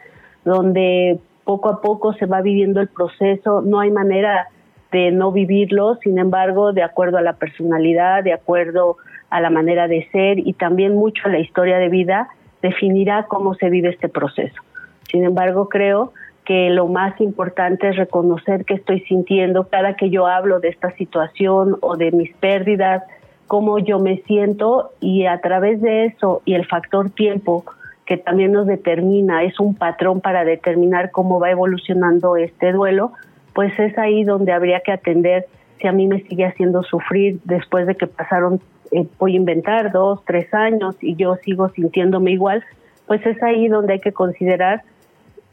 donde poco a poco se va viviendo el proceso. No hay manera de no vivirlo, sin embargo, de acuerdo a la personalidad, de acuerdo a la manera de ser y también mucho la historia de vida, definirá cómo se vive este proceso. Sin embargo, creo que lo más importante es reconocer que estoy sintiendo cada que yo hablo de esta situación o de mis pérdidas, cómo yo me siento y a través de eso y el factor tiempo que también nos determina, es un patrón para determinar cómo va evolucionando este duelo, pues es ahí donde habría que atender si a mí me sigue haciendo sufrir después de que pasaron eh, voy a inventar dos, tres años y yo sigo sintiéndome igual, pues es ahí donde hay que considerar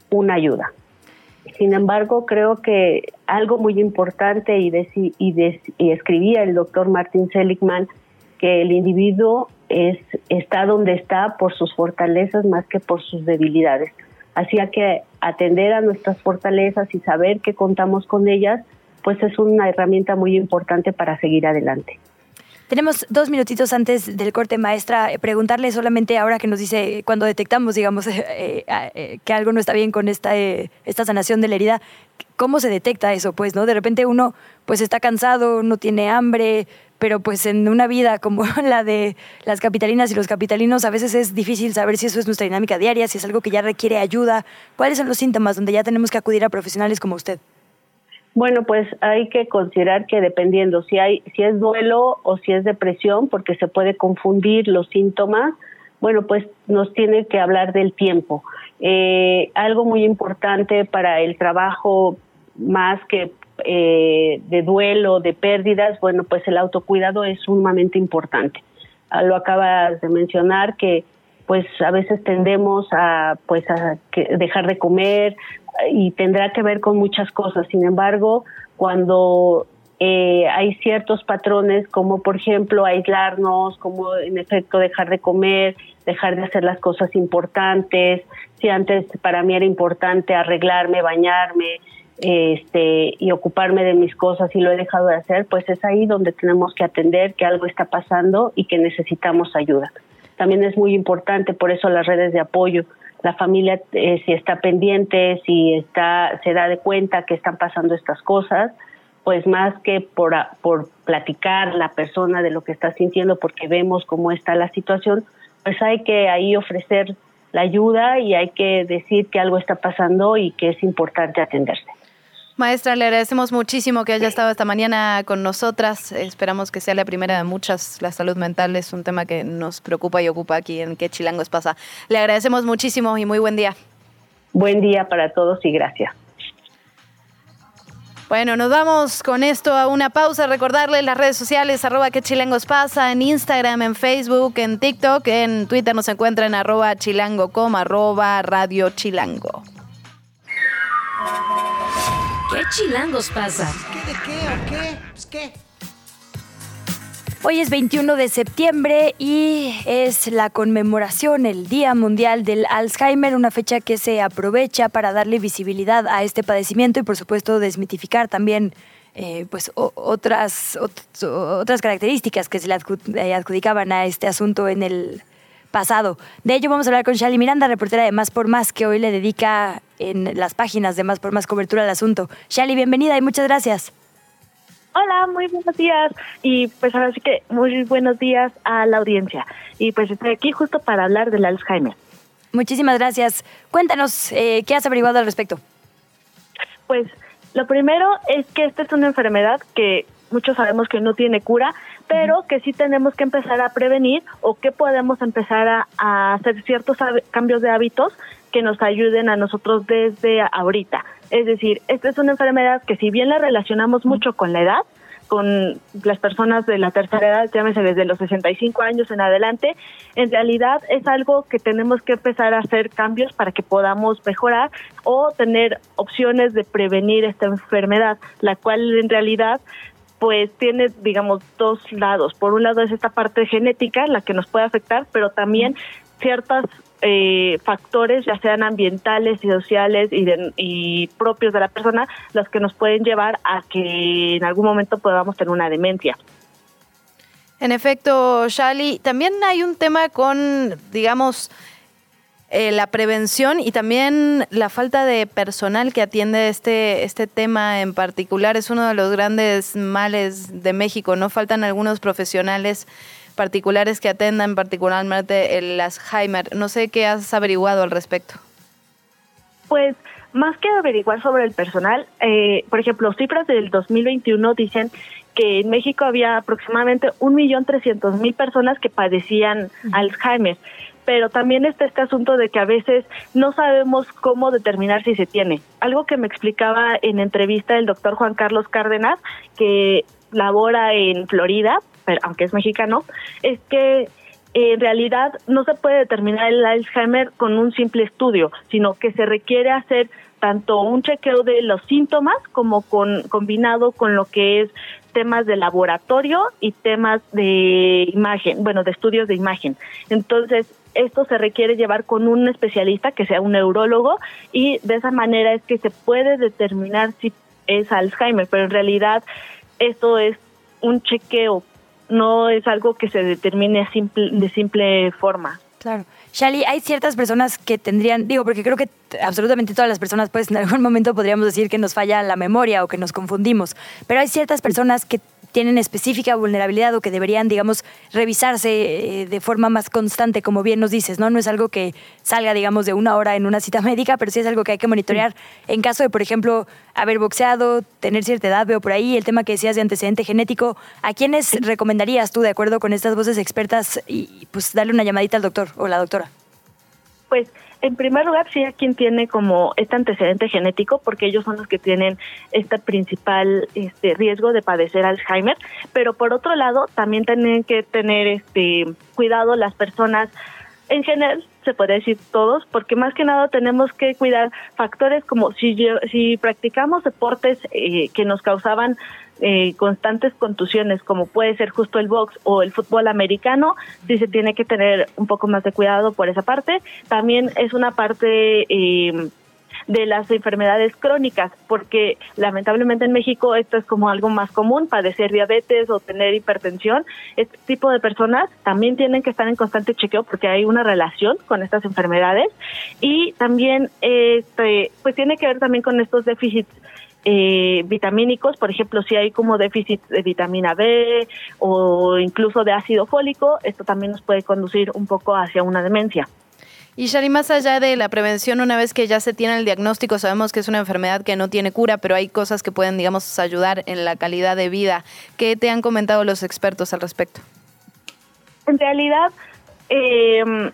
una ayuda. Sin embargo, creo que algo muy importante y, y, y escribía el doctor Martin Seligman que el individuo es, está donde está por sus fortalezas más que por sus debilidades. Así que atender a nuestras fortalezas y saber que contamos con ellas, pues es una herramienta muy importante para seguir adelante. Tenemos dos minutitos antes del corte, maestra. Eh, preguntarle solamente ahora que nos dice, cuando detectamos, digamos, eh, eh, que algo no está bien con esta, esta sanación de la herida, ¿cómo se detecta eso? Pues, ¿no? De repente uno, pues, está cansado, no tiene hambre, pero pues en una vida como la de las capitalinas y los capitalinos, a veces es difícil saber si eso es nuestra dinámica diaria, si es algo que ya requiere ayuda. ¿Cuáles son los síntomas donde ya tenemos que acudir a profesionales como usted? Bueno, pues hay que considerar que dependiendo si hay si es duelo o si es depresión, porque se puede confundir los síntomas, bueno, pues nos tiene que hablar del tiempo. Eh, algo muy importante para el trabajo más que eh, de duelo, de pérdidas, bueno, pues el autocuidado es sumamente importante. Ah, lo acabas de mencionar que pues a veces tendemos a pues a dejar de comer, y tendrá que ver con muchas cosas. Sin embargo, cuando eh, hay ciertos patrones como por ejemplo aislarnos, como en efecto dejar de comer, dejar de hacer las cosas importantes, si antes para mí era importante arreglarme, bañarme, este y ocuparme de mis cosas y lo he dejado de hacer, pues es ahí donde tenemos que atender que algo está pasando y que necesitamos ayuda. También es muy importante por eso las redes de apoyo la familia eh, si está pendiente, si está, se da de cuenta que están pasando estas cosas, pues más que por, por platicar la persona de lo que está sintiendo porque vemos cómo está la situación, pues hay que ahí ofrecer la ayuda y hay que decir que algo está pasando y que es importante atenderse. Maestra, le agradecemos muchísimo que haya estado esta mañana con nosotras. Esperamos que sea la primera de muchas. La salud mental es un tema que nos preocupa y ocupa aquí en ¿Qué Chilangos pasa? Le agradecemos muchísimo y muy buen día. Buen día para todos y gracias. Bueno, nos vamos con esto a una pausa. Recordarles las redes sociales, arroba que chilangos pasa, en Instagram, en Facebook, en TikTok, en Twitter nos encuentran arroba chilangocom, arroba radio chilango. ¿Qué chilangos pasa? ¿Qué de qué o qué? Pues qué. Hoy es 21 de septiembre y es la conmemoración, el Día Mundial del Alzheimer, una fecha que se aprovecha para darle visibilidad a este padecimiento y por supuesto desmitificar también eh, pues, otras, otras características que se le eh, adjudicaban a este asunto en el pasado. De ello vamos a hablar con Shali Miranda, reportera de Más por Más, que hoy le dedica en las páginas de Más por Más cobertura al asunto. Shali, bienvenida y muchas gracias. Hola, muy buenos días. Y pues ahora sí que muy buenos días a la audiencia. Y pues estoy aquí justo para hablar del Alzheimer. Muchísimas gracias. Cuéntanos, eh, ¿qué has averiguado al respecto? Pues lo primero es que esta es una enfermedad que muchos sabemos que no tiene cura, pero que sí tenemos que empezar a prevenir o que podemos empezar a, hacer ciertos cambios de hábitos que nos ayuden a nosotros desde ahorita. Es decir, esta es una enfermedad que si bien la relacionamos mucho con la edad, con las personas de la tercera edad, llámese desde los 65 años en adelante, en realidad es algo que tenemos que empezar a hacer cambios para que podamos mejorar o tener opciones de prevenir esta enfermedad, la cual en realidad pues tiene, digamos, dos lados. Por un lado es esta parte genética, la que nos puede afectar, pero también ciertos eh, factores, ya sean ambientales y sociales y, propios de la persona, los que nos pueden llevar a que en algún momento podamos tener una demencia. En efecto, Shali, también hay un tema con, digamos, eh, la prevención y también la falta de personal que atiende este, este tema en particular es uno de los grandes males de México. No faltan algunos profesionales particulares que atendan particularmente el Alzheimer. No sé qué has averiguado al respecto. Pues más que averiguar sobre el personal, eh, por ejemplo, cifras del 2021 dicen que en México había aproximadamente 1.300.000 personas que padecían Alzheimer pero también está este asunto de que a veces no sabemos cómo determinar si se tiene. Algo que me explicaba en entrevista el doctor Juan Carlos Cárdenas, que labora en Florida, aunque es mexicano, es que en realidad no se puede determinar el Alzheimer con un simple estudio, sino que se requiere hacer tanto un chequeo de los síntomas como con combinado con lo que es temas de laboratorio y temas de imagen, bueno, de estudios de imagen. Entonces, esto se requiere llevar con un especialista que sea un neurólogo y de esa manera es que se puede determinar si es Alzheimer, pero en realidad esto es un chequeo, no es algo que se determine simple, de simple forma. Claro. Shali, hay ciertas personas que tendrían, digo, porque creo que absolutamente todas las personas, pues en algún momento podríamos decir que nos falla la memoria o que nos confundimos, pero hay ciertas personas que tienen específica vulnerabilidad o que deberían, digamos, revisarse eh, de forma más constante, como bien nos dices, ¿no? No es algo que salga, digamos, de una hora en una cita médica, pero sí es algo que hay que monitorear en caso de, por ejemplo, haber boxeado, tener cierta edad, veo por ahí, el tema que decías de antecedente genético. ¿A quiénes recomendarías tú, de acuerdo con estas voces expertas, y pues darle una llamadita al doctor o la doctora? Pues en primer lugar, sí a quien tiene como este antecedente genético, porque ellos son los que tienen este principal este riesgo de padecer Alzheimer, pero por otro lado, también tienen que tener este cuidado las personas en general, se puede decir todos, porque más que nada tenemos que cuidar factores como si, si practicamos deportes eh, que nos causaban eh, constantes contusiones, como puede ser justo el box o el fútbol americano, sí se tiene que tener un poco más de cuidado por esa parte. También es una parte... Eh, de las enfermedades crónicas, porque lamentablemente en México esto es como algo más común, padecer diabetes o tener hipertensión. Este tipo de personas también tienen que estar en constante chequeo porque hay una relación con estas enfermedades y también este pues tiene que ver también con estos déficits eh, vitamínicos, por ejemplo, si hay como déficit de vitamina B o incluso de ácido fólico, esto también nos puede conducir un poco hacia una demencia. Y Shari, más allá de la prevención, una vez que ya se tiene el diagnóstico, sabemos que es una enfermedad que no tiene cura, pero hay cosas que pueden, digamos, ayudar en la calidad de vida. ¿Qué te han comentado los expertos al respecto? En realidad, em,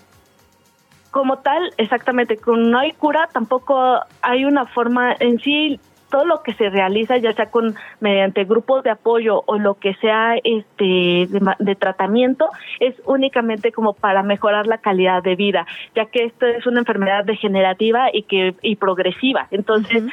como tal, exactamente, no hay cura, tampoco hay una forma en sí todo lo que se realiza, ya sea con mediante grupos de apoyo o lo que sea este de, tratamiento, es únicamente como para mejorar la calidad de vida, ya que esto es una enfermedad degenerativa y que y progresiva. Entonces,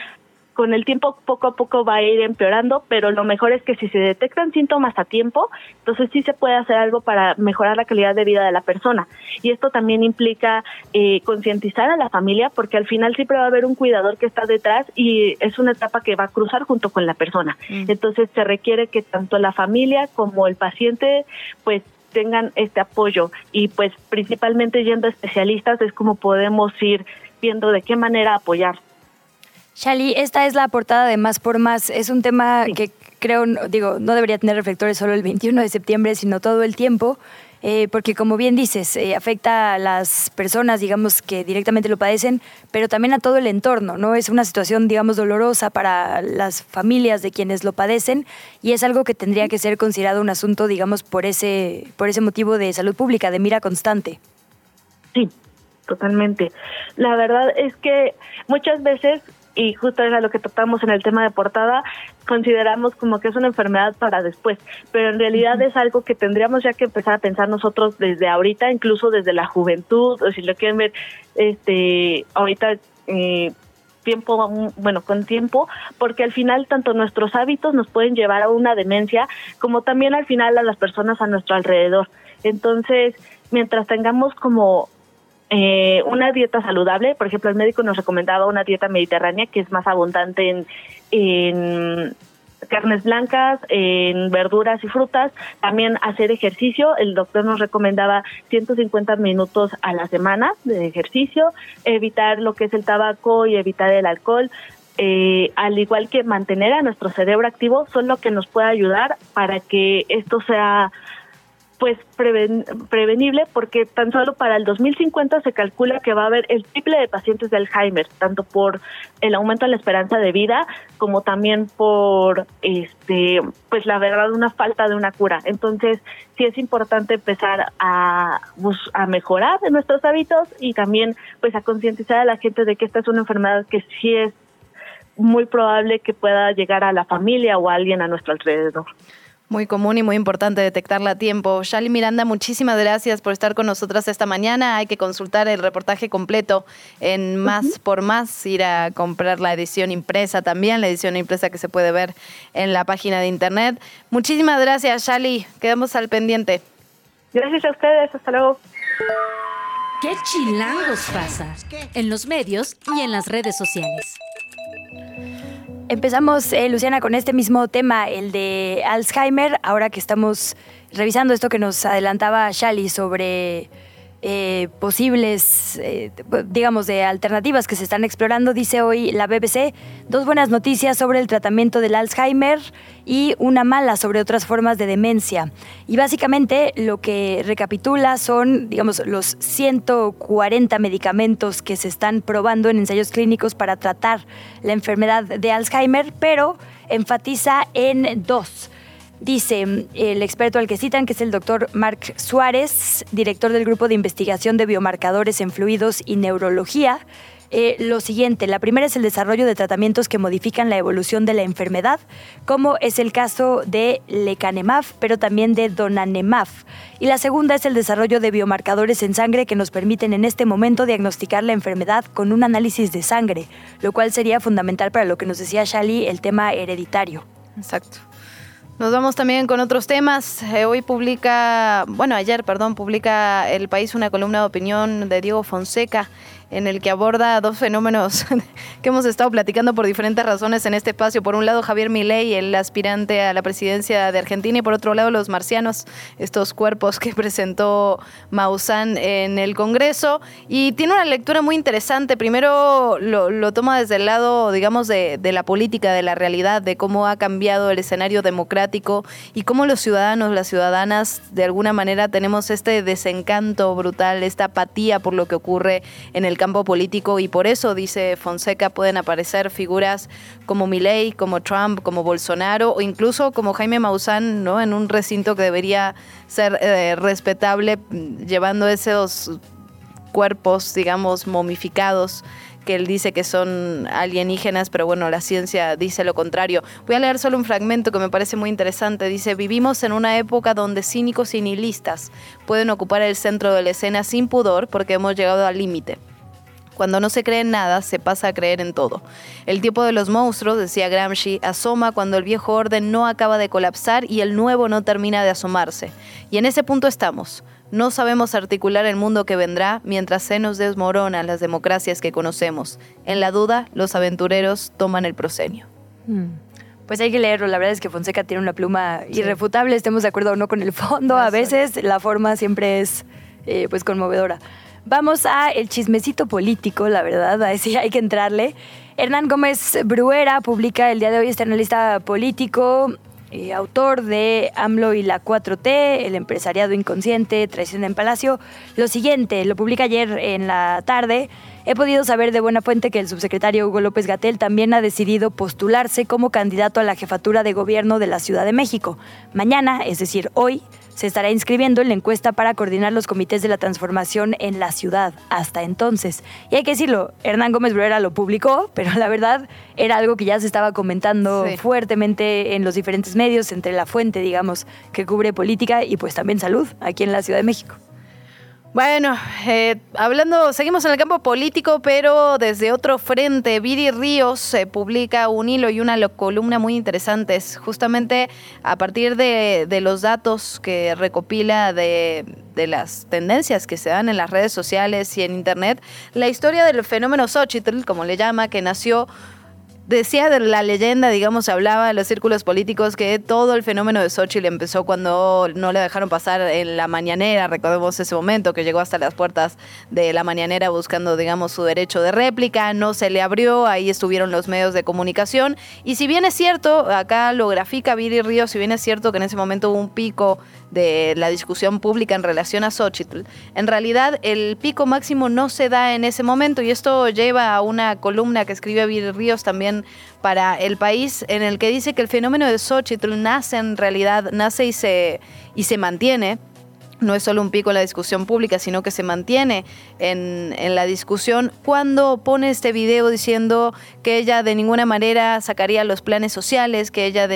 con el tiempo poco a poco va a ir empeorando, pero lo mejor es que si se detectan síntomas a tiempo, entonces sí se puede hacer algo para mejorar la calidad de vida de la persona. Y esto también implica eh, concientizar a la familia, porque al final siempre va a haber un cuidador que está detrás y es una etapa que va a cruzar junto con la persona. Mm. Entonces se requiere que tanto la familia como el paciente, pues tengan este apoyo y pues principalmente yendo a especialistas es como podemos ir viendo de qué manera apoyar Shali, esta es la portada de Más por Más. Es un tema que creo, digo, no debería tener reflectores solo el 21 de septiembre, sino todo el tiempo. Eh, porque como bien dices, eh, afecta a las personas, digamos, que directamente lo padecen, pero también a todo el entorno, ¿no? Es una situación, digamos, dolorosa para las familias de quienes lo padecen y es algo que tendría que ser considerado un asunto, digamos, por ese, por ese motivo de salud pública, de mira constante. Sí, totalmente. La verdad es que muchas veces y justo era lo que tratamos en el tema de portada, consideramos como que es una enfermedad para después, pero en realidad es algo que tendríamos ya que empezar a pensar nosotros desde ahorita, incluso desde la juventud, o si lo quieren ver, este, ahorita eh, tiempo, bueno, con tiempo, porque al final tanto nuestros hábitos nos pueden llevar a una demencia, como también al final a las personas a nuestro alrededor. Entonces, mientras tengamos como eh, una dieta saludable, por ejemplo, el médico nos recomendaba una dieta mediterránea que es más abundante en, carnes blancas, en verduras y frutas, también hacer ejercicio, el doctor nos recomendaba 150 minutos a la semana de ejercicio, evitar lo que es el tabaco y evitar el alcohol, eh, al igual que mantener a nuestro cerebro activo, son lo que nos puede ayudar para que esto sea pues prevenible porque tan solo para el 2050 se calcula que va a haber el triple de pacientes de Alzheimer, tanto por el aumento de la esperanza de vida como también por este pues la verdad una falta de una cura. Entonces, sí es importante empezar a a mejorar nuestros hábitos y también pues a concientizar a la gente de que esta es una enfermedad que sí es muy probable que pueda llegar a la familia o a alguien a nuestro alrededor. Muy común y muy importante detectarla a tiempo. Shali Miranda, muchísimas gracias por estar con nosotras esta mañana. Hay que consultar el reportaje completo en Más por Más, ir a comprar la edición impresa también, la edición impresa que se puede ver en la página de internet. Muchísimas gracias, Shali. Quedamos al pendiente. Gracias a ustedes. Hasta luego. ¿Qué chilangos pasa? En los medios y en las redes sociales. Empezamos, eh, Luciana, con este mismo tema, el de Alzheimer, ahora que estamos revisando esto que nos adelantaba Shali sobre eh, posibles, eh, digamos, de alternativas que se están explorando, dice hoy la BBC, dos buenas noticias sobre el tratamiento del Alzheimer y una mala sobre otras formas de demencia. Y básicamente lo que recapitula son, digamos, los 140 medicamentos que se están probando en ensayos clínicos para tratar la enfermedad de Alzheimer, pero enfatiza en dos Dice el experto al que citan, que es el doctor Marc Suárez, director del Grupo de Investigación de Biomarcadores en Fluidos y Neurología, eh, lo siguiente. La primera es el desarrollo de tratamientos que modifican la evolución de la enfermedad, como es el caso de lecanemab, pero también de donanemab. Y la segunda es el desarrollo de biomarcadores en sangre que nos permiten en este momento diagnosticar la enfermedad con un análisis de sangre, lo cual sería fundamental para lo que nos decía Shali, el tema hereditario. Exacto. Nos vamos también con otros temas. Eh, hoy publica, bueno, ayer, perdón, publica El País una columna de opinión de Diego Fonseca en el que aborda dos fenómenos que hemos estado platicando por diferentes razones en este espacio. Por un lado, Javier Milei, el aspirante a la presidencia de Argentina, y por otro lado, los marcianos, estos cuerpos que presentó Maussan en el Congreso. Y tiene una lectura muy interesante. Primero lo, toma desde el lado, digamos, de, de la política, de la realidad, de cómo ha cambiado el escenario democrático y cómo los ciudadanos, las ciudadanas, de alguna manera tenemos este desencanto brutal, esta apatía por lo que ocurre en el campo político y por eso, dice Fonseca, pueden aparecer figuras como Milei, como Trump, como Bolsonaro o incluso como Jaime Maussan, ¿no? En un recinto que debería ser eh, respetable, llevando esos cuerpos, digamos, momificados que él dice que son alienígenas, pero bueno, la ciencia dice lo contrario. Voy a leer solo un fragmento que me parece muy interesante. Dice, vivimos en una época donde cínicos y nihilistas pueden ocupar el centro de la escena sin pudor porque hemos llegado al límite. Cuando no se cree en nada, se pasa a creer en todo. El tiempo de los monstruos, decía Gramsci, asoma cuando el viejo orden no acaba de colapsar y el nuevo no termina de asomarse. Y en ese punto estamos. No sabemos articular el mundo que vendrá mientras se nos desmoronan las democracias que conocemos. En la duda, los aventureros toman el proscenio. Mm. Pues hay que leerlo. La verdad es que Fonseca tiene una pluma irrefutable, estemos de acuerdo o no con el fondo. A veces la forma siempre es eh, pues conmovedora. Vamos a el chismecito político, la verdad, a decir, hay que entrarle. Hernán Gómez Bruera publica el día de hoy este analista político, eh, autor de AMLO y la 4T, el empresariado inconsciente, traición en Palacio. Lo siguiente, lo publica ayer en la tarde. He podido saber de buena fuente que el subsecretario Hugo López Gatel también ha decidido postularse como candidato a la jefatura de gobierno de la Ciudad de México. Mañana, es decir, hoy, se estará inscribiendo en la encuesta para coordinar los comités de la transformación en la ciudad hasta entonces. Y hay que decirlo, Hernán Gómez Bruera lo publicó, pero la verdad era algo que ya se estaba comentando fuertemente en los diferentes medios, entre la fuente, digamos, que cubre política y pues también salud aquí en la Ciudad de México. Bueno, eh, hablando, seguimos en el campo político, pero desde otro frente. Viri Ríos se publica un hilo y una columna muy interesantes, justamente a partir de, los datos que recopila de, de, las tendencias que se dan en las redes sociales y en Internet, la historia del fenómeno Xochitl, como le llama, que nació decía de la leyenda, digamos, hablaba en los círculos políticos que todo el fenómeno de Xochitl empezó cuando no le dejaron pasar en la mañanera, recordemos ese momento que llegó hasta las puertas de la mañanera buscando, digamos, su derecho de réplica, no se le abrió, ahí estuvieron los medios de comunicación, y si bien es cierto, acá lo grafica Viri Ríos, si bien es cierto que en ese momento hubo un pico de la discusión pública en relación a Xochitl, en realidad el pico máximo no se da en ese momento y esto lleva a una columna que escribe Vir Ríos también para el país en el que dice que el fenómeno de Xochitl nace en realidad, nace y se, y se mantiene no es solo un pico en la discusión pública, sino que se mantiene en, en, la discusión, cuando pone este video diciendo que ella de ninguna manera sacaría los planes sociales, que ella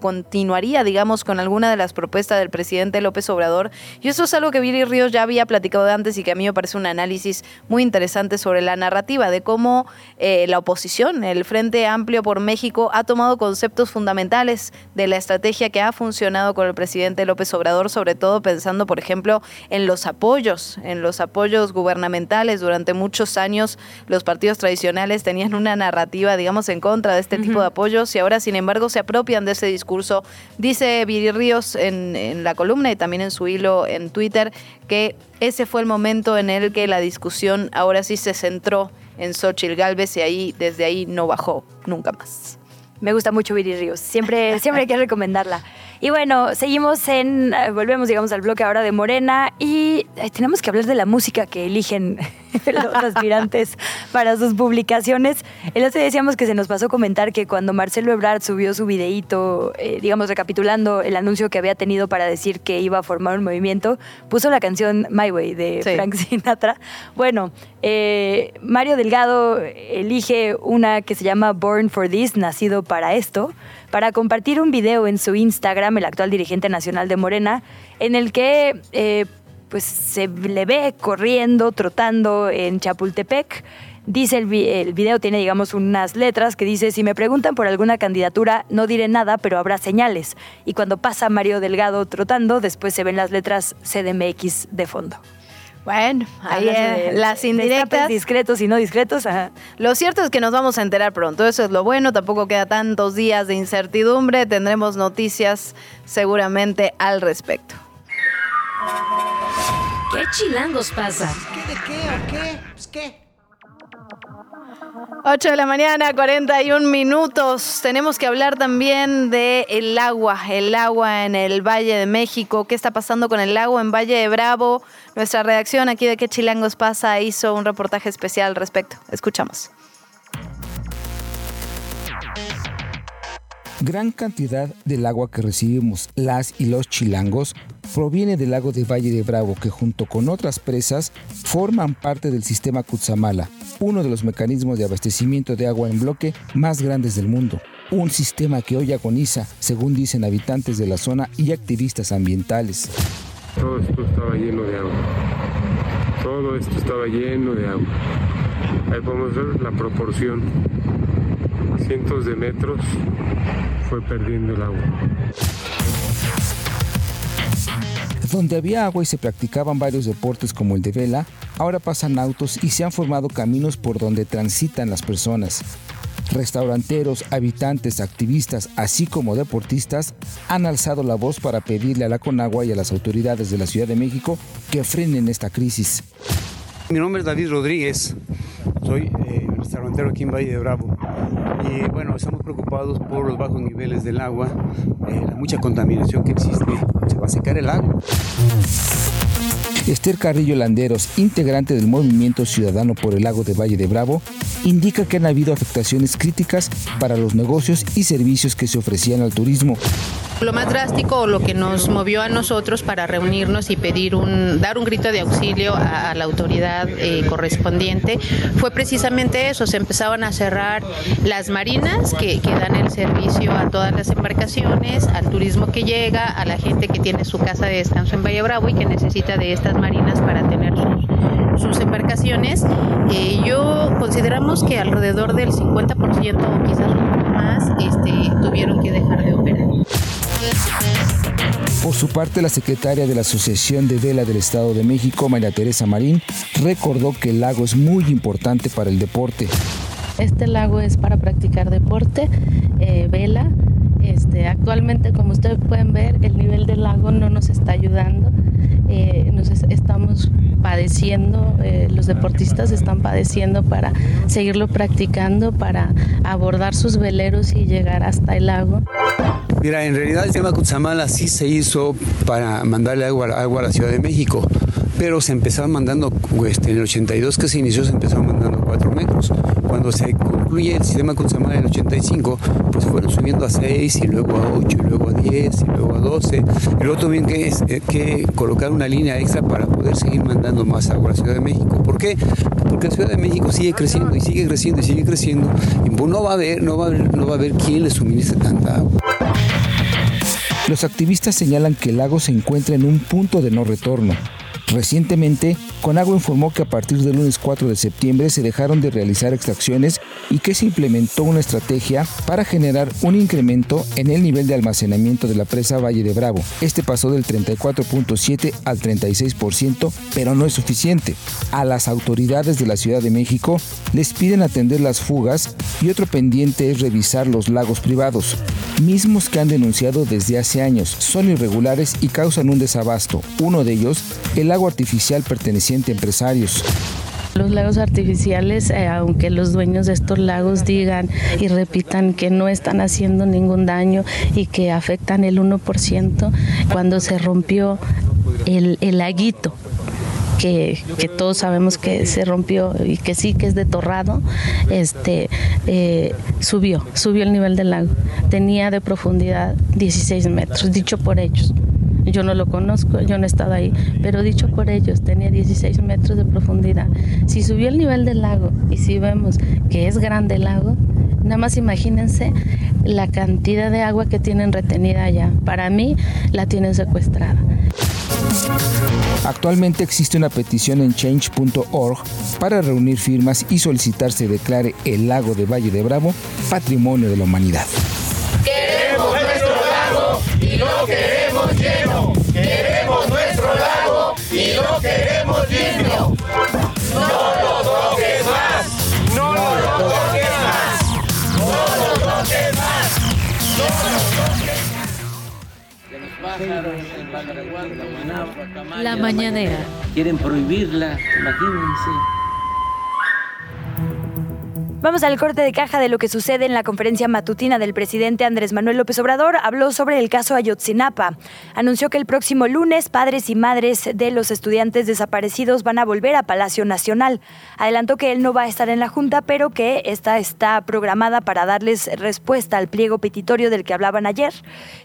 continuaría, digamos, con alguna de las propuestas del presidente López Obrador. Y eso es algo que Viri Ríos ya había platicado antes y que a mí me parece un análisis muy interesante sobre la narrativa de cómo eh, la oposición, el Frente Amplio por México, ha tomado conceptos fundamentales de la estrategia que ha funcionado con el presidente López Obrador, sobre todo pensando por ejemplo, en los apoyos, en los apoyos gubernamentales. Durante muchos años los partidos tradicionales tenían una narrativa, digamos, en contra de este tipo de apoyos y ahora, sin embargo, se apropian de ese discurso. Dice Viri Ríos en, en la columna y también en su hilo en Twitter que ese fue el momento en el que la discusión ahora sí se centró en Xochitl Galvez y ahí, desde ahí no bajó nunca más. Me gusta mucho Viri Ríos, siempre, siempre hay que recomendarla. Y bueno, seguimos en, eh, volvemos digamos al bloque ahora de Morena y eh, tenemos que hablar de la música que eligen los aspirantes para sus publicaciones. El otro día decíamos que se nos pasó comentar que cuando Marcelo Ebrard subió su videíto, eh, digamos recapitulando el anuncio que había tenido para decir que iba a formar un movimiento, puso la canción My Way de Frank Sinatra. Bueno, Mario Delgado elige una que se llama Born for This, nacido para esto para compartir un video en su Instagram, el actual dirigente nacional de Morena, en el que eh, pues se le ve corriendo, trotando en Chapultepec. Dice el, el, video tiene, digamos, unas letras que dice, si me preguntan por alguna candidatura, no diré nada, pero habrá señales. Y cuando pasa Mario Delgado trotando, después se ven las letras CDMX de fondo. Bueno, ahí es, las indirectas. discretos y no discretos. Lo cierto es que nos vamos a enterar pronto. Eso es lo bueno. Tampoco queda tantos días de incertidumbre. Tendremos noticias seguramente al respecto. ¿Qué chilangos pasa? ¿Qué de qué o qué? Pues qué. 8 de la mañana, 41 minutos. Tenemos que hablar también de el agua, el agua en el Valle de México. ¿Qué está pasando con el agua en Valle de Bravo? Nuestra redacción aquí de ¿Qué Chilangos pasa? hizo un reportaje especial al respecto. Escuchamos. Gran cantidad del agua que recibimos las y los chilangos proviene del lago de Valle de Bravo que junto con otras presas forman parte del sistema Cutzamala, uno de los mecanismos de abastecimiento de agua en bloque más grandes del mundo. Un sistema que hoy agoniza, según dicen habitantes de la zona y activistas ambientales. Todo esto estaba lleno de agua. Todo esto estaba lleno de agua. Ahí podemos ver la proporción. Cientos de metros fue perdiendo el agua. Donde había agua y se practicaban varios deportes como el de vela, ahora pasan autos y se han formado caminos por donde transitan las personas. Restauranteros, habitantes, activistas, así como deportistas han alzado la voz para pedirle a la Conagua y a las autoridades de la Ciudad de México que frenen esta crisis. Mi nombre es David Rodríguez, soy eh, restaurantero aquí en Valle de Bravo. Y bueno, estamos preocupados por los bajos niveles del agua, eh, la mucha contaminación que existe. Se va a secar el agua. Esther Carrillo Landeros, integrante del Movimiento Ciudadano por el Lago de Valle de Bravo, indica que han habido afectaciones críticas para los negocios y servicios que se ofrecían al turismo. Lo más drástico o lo que nos movió a nosotros para reunirnos y pedir un, dar un grito de auxilio a, la autoridad eh, correspondiente fue precisamente eso. Se empezaban a cerrar las marinas que, que, dan el servicio a todas las embarcaciones, al turismo que llega, a la gente que tiene su casa de descanso en Valle Bravo y que necesita de estas marinas para tener sus, embarcaciones. Eh, yo consideramos que alrededor del 50% o quizás un este, tuvieron que dejar de operar. Por su parte, la secretaria de la Asociación de Vela del Estado de México, María Teresa Marín, recordó que el lago es muy importante para el deporte. Este lago es para practicar deporte, eh, vela. Este, actualmente, como ustedes pueden ver, el nivel del lago no nos está ayudando. Eh, nos estamos padeciendo, eh, los deportistas están padeciendo para seguirlo practicando, para abordar sus veleros y llegar hasta el lago. Mira, en realidad el tema Cutzamala sí se hizo para mandarle agua, agua a la Ciudad de México. Pero se empezaban mandando, este, en el 82 que se inició, se empezaron mandando 4 metros. Cuando se concluye el sistema Cutzamala en el 85, pues fueron subiendo a 6 y luego a 8 y luego a 10 y luego a 12. Y luego también que es eh, que colocar una línea extra para poder seguir mandando más agua a la Ciudad de México. ¿Por qué? Porque la Ciudad de México sigue creciendo y sigue creciendo y sigue creciendo. Y pues no va a haber, no va a haber, no va a haber quién le suministre tanta agua. Los activistas señalan que el lago se encuentra en un punto de no retorno. Recientemente, Conagua informó que a partir del lunes 4 de septiembre se dejaron de realizar extracciones y que se implementó una estrategia para generar un incremento en el nivel de almacenamiento de la presa Valle de Bravo. Este pasó del 34.7 al 36%, pero no es suficiente. A las autoridades de la Ciudad de México les piden atender las fugas y otro pendiente es revisar los lagos privados, mismos que han denunciado desde hace años. Son irregulares y causan un desabasto. Uno de ellos, el lago artificial perteneciente a empresarios. Los lagos artificiales, eh, aunque los dueños de estos lagos digan y repitan que no están haciendo ningún daño y que afectan el 1%, cuando se rompió el, laguito que, que, todos sabemos que se rompió y que sí que es de torrado, este, eh, subió, subió el nivel del lago. Tenía de profundidad 16 metros, dicho por ellos. Yo no lo conozco, yo no he estado ahí, pero dicho por ellos, tenía 16 metros de profundidad. Si subió el nivel del lago y si vemos que es grande el lago, nada más imagínense la cantidad de agua que tienen retenida allá. Para mí la tienen secuestrada. Actualmente existe una petición en change.org para reunir firmas y solicitar se declare el lago de Valle de Bravo patrimonio de la humanidad. Queremos nuestro lago y lo queremos lleno. Queremos nuestro lago y lo queremos limpio. No lo toques más. No lo toques más. No lo toques más. No lo toques La mañanera. Quieren prohibirla, imagínense. Vamos al corte de caja de lo que sucede en la conferencia matutina del presidente Andrés Manuel López Obrador. Habló sobre el caso Ayotzinapa. Anunció que el próximo lunes padres y madres de los estudiantes desaparecidos van a volver a Palacio Nacional. Adelantó que él no va a estar en la Junta, pero que esta está programada para darles respuesta al pliego petitorio del que hablaban ayer,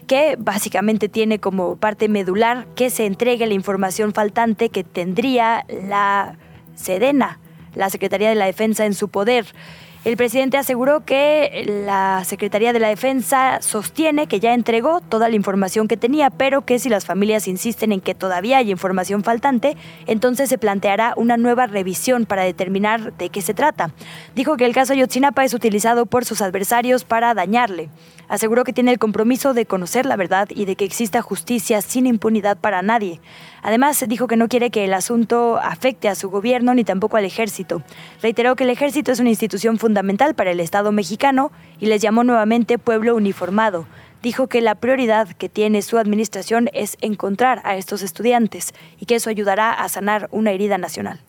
que básicamente tiene como parte medular que se entregue la información faltante que tendría la Sedena, la Secretaría de la Defensa en su poder. El presidente aseguró que la Secretaría de la Defensa sostiene que ya entregó toda la información que tenía, pero que si las familias insisten en que todavía hay información faltante, entonces se planteará una nueva revisión para determinar de qué se trata. Dijo que el caso Ayotzinapa es utilizado por sus adversarios para dañarle. Aseguró que tiene el compromiso de conocer la verdad y de que exista justicia sin impunidad para nadie. Además, dijo que no quiere que el asunto afecte a su gobierno ni tampoco al ejército. Reiteró que el ejército es una institución fundamental para el Estado mexicano y les llamó nuevamente pueblo uniformado. Dijo que la prioridad que tiene su administración es encontrar a estos estudiantes y que eso ayudará a sanar una herida nacional.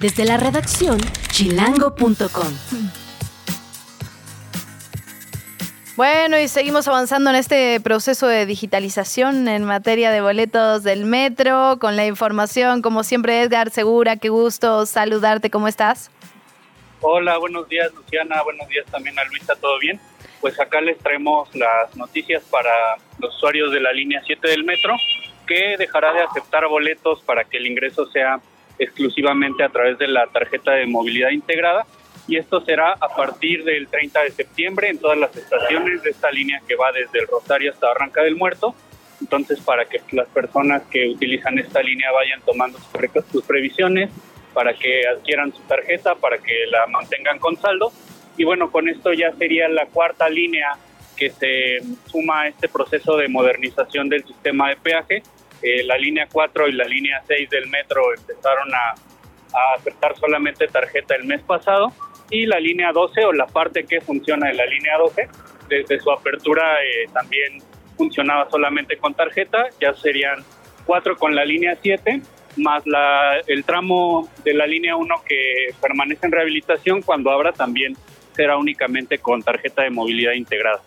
Desde la redacción, chilango.com. Bueno, y seguimos avanzando en este proceso de digitalización en materia de boletos del metro, con la información, como siempre, Edgar Segura, qué gusto saludarte, ¿cómo estás? Hola, buenos días, Luciana, buenos días también a Luisa, ¿todo bien? Pues acá les traemos las noticias para los usuarios de la línea 7 del metro, que dejará de aceptar boletos para que el ingreso sea exclusivamente a través de la tarjeta de movilidad integrada y esto será a partir del 30 de septiembre en todas las estaciones de esta línea que va desde el Rosario hasta Barranca del Muerto. Entonces, para que las personas que utilizan esta línea vayan tomando sus previsiones, para que adquieran su tarjeta, para que la mantengan con saldo. Y bueno, con esto ya sería la cuarta línea que se suma a este proceso de modernización del sistema de peaje. Eh, la línea 4 y la línea 6 del metro empezaron a, a aceptar solamente tarjeta el mes pasado y la línea 12 o la parte que funciona de la línea 12, desde su apertura eh, también funcionaba solamente con tarjeta, ya serían cuatro con la línea 7, más la, el tramo de la línea 1 que permanece en rehabilitación, cuando abra también será únicamente con tarjeta de movilidad integrada.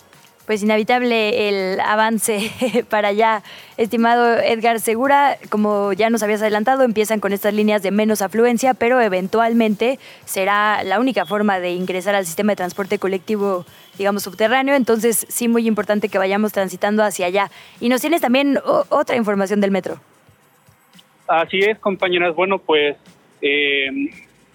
Pues inevitable el avance para allá. Estimado Edgar Segura, como ya nos habías adelantado, empiezan con estas líneas de menos afluencia, pero eventualmente será la única forma de ingresar al sistema de transporte colectivo, digamos, subterráneo. Entonces, sí, muy importante que vayamos transitando hacia allá. Y nos tienes también otra información del metro. Así es, compañeras. Bueno, pues eh,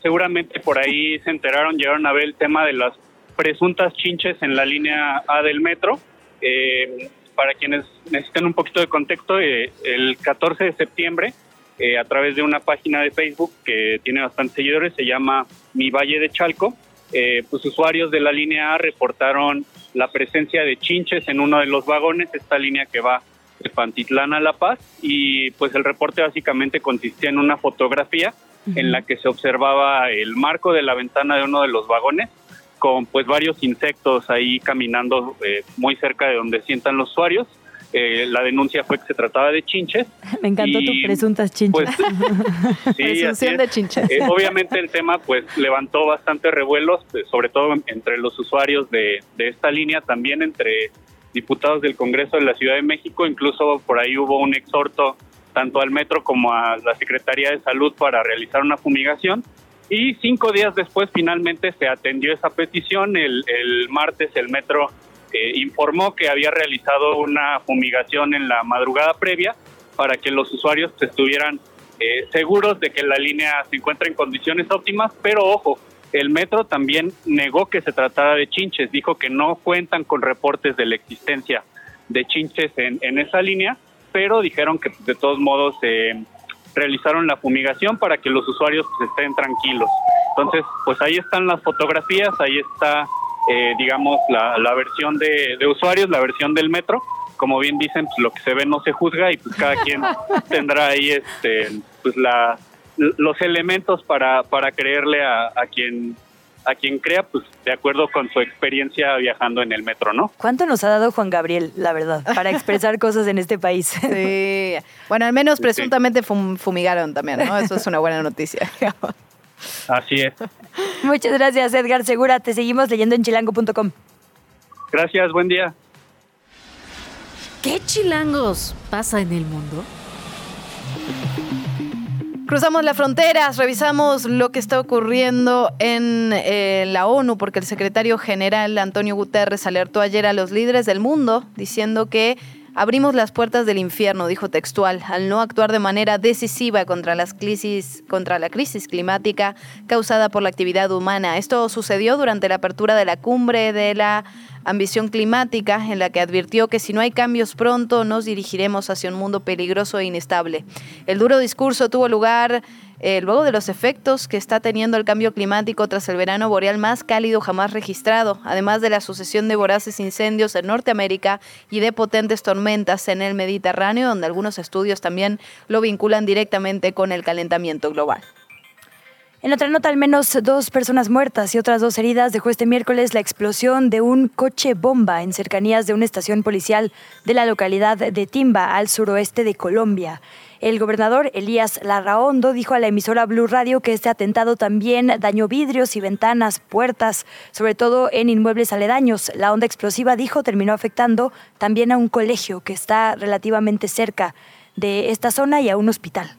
seguramente por ahí se enteraron, llegaron a ver el tema de las presuntas chinches en la línea A del metro. Eh, para quienes necesiten un poquito de contexto, eh, el 14 de septiembre, eh, a través de una página de Facebook que tiene bastantes seguidores, se llama Mi Valle de Chalco, pues usuarios de la línea A reportaron la presencia de chinches en uno de los vagones, esta línea que va de Pantitlán a La Paz, y pues el reporte básicamente consistía en una fotografía en la que se observaba el marco de la ventana de uno de los vagones con pues varios insectos ahí caminando eh, muy cerca de donde sientan los usuarios. Eh, la denuncia fue que se trataba de chinches. Me encantó tu presuntas chinches. Pues, sí, de chinches. Eh, obviamente el tema pues levantó bastante revuelos, sobre todo entre los usuarios de, de esta línea, también entre diputados del Congreso de la Ciudad de México, incluso por ahí hubo un exhorto tanto al metro como a la Secretaría de Salud para realizar una fumigación. Y cinco días después finalmente se atendió esa petición. El, martes el metro eh, informó que había realizado una fumigación en la madrugada previa para que los usuarios estuvieran eh, seguros de que la línea se encuentra en condiciones óptimas, pero ojo, el metro también negó que se tratara de chinches, dijo que no cuentan con reportes de la existencia de chinches en, en esa línea, pero dijeron que de todos modos eh, realizaron la fumigación para que los usuarios pues, estén tranquilos. Entonces, pues ahí están las fotografías, ahí está, eh, digamos, la, la versión de, de, usuarios, la versión del metro. Como bien dicen, pues lo que se ve no se juzga y pues cada quien tendrá ahí este, pues la, los elementos para, para creerle a, a quien a quien crea, pues de acuerdo con su experiencia viajando en el metro, ¿no? ¿Cuánto nos ha dado Juan Gabriel, la verdad, para expresar cosas en este país? Sí. Bueno, al menos presuntamente fumigaron también, ¿no? Eso es una buena noticia. Así es. Muchas gracias, Edgar Segura. Te seguimos leyendo en chilango.com. Gracias, buen día. ¿Qué chilangos pasa en el mundo? Cruzamos las fronteras, revisamos lo que está ocurriendo en eh, la ONU, porque el secretario general Antonio Guterres alertó ayer a los líderes del mundo diciendo que Abrimos las puertas del infierno, dijo textual, al no actuar de manera decisiva contra, las contra la crisis climática causada por la actividad humana. Esto sucedió durante la apertura de la cumbre de la ambición climática, en la que advirtió que si no hay cambios pronto nos dirigiremos hacia un mundo peligroso e inestable. El duro discurso tuvo lugar eh, luego de los efectos que está teniendo el cambio climático tras el verano boreal más cálido jamás registrado, además de la sucesión de voraces incendios en Norteamérica y de potentes tormentas en el Mediterráneo, donde algunos estudios también lo vinculan directamente con el calentamiento global. En otra nota, al menos dos personas muertas y otras dos heridas dejó este miércoles la explosión de un coche bomba en cercanías de una estación policial de la localidad de Timba, al suroeste de Colombia. El gobernador Elías Larraondo dijo a la emisora Blue Radio que este atentado también dañó vidrios y ventanas, puertas, sobre todo en inmuebles aledaños. La onda explosiva, dijo, terminó afectando también a un colegio que está relativamente cerca de esta zona y a un hospital.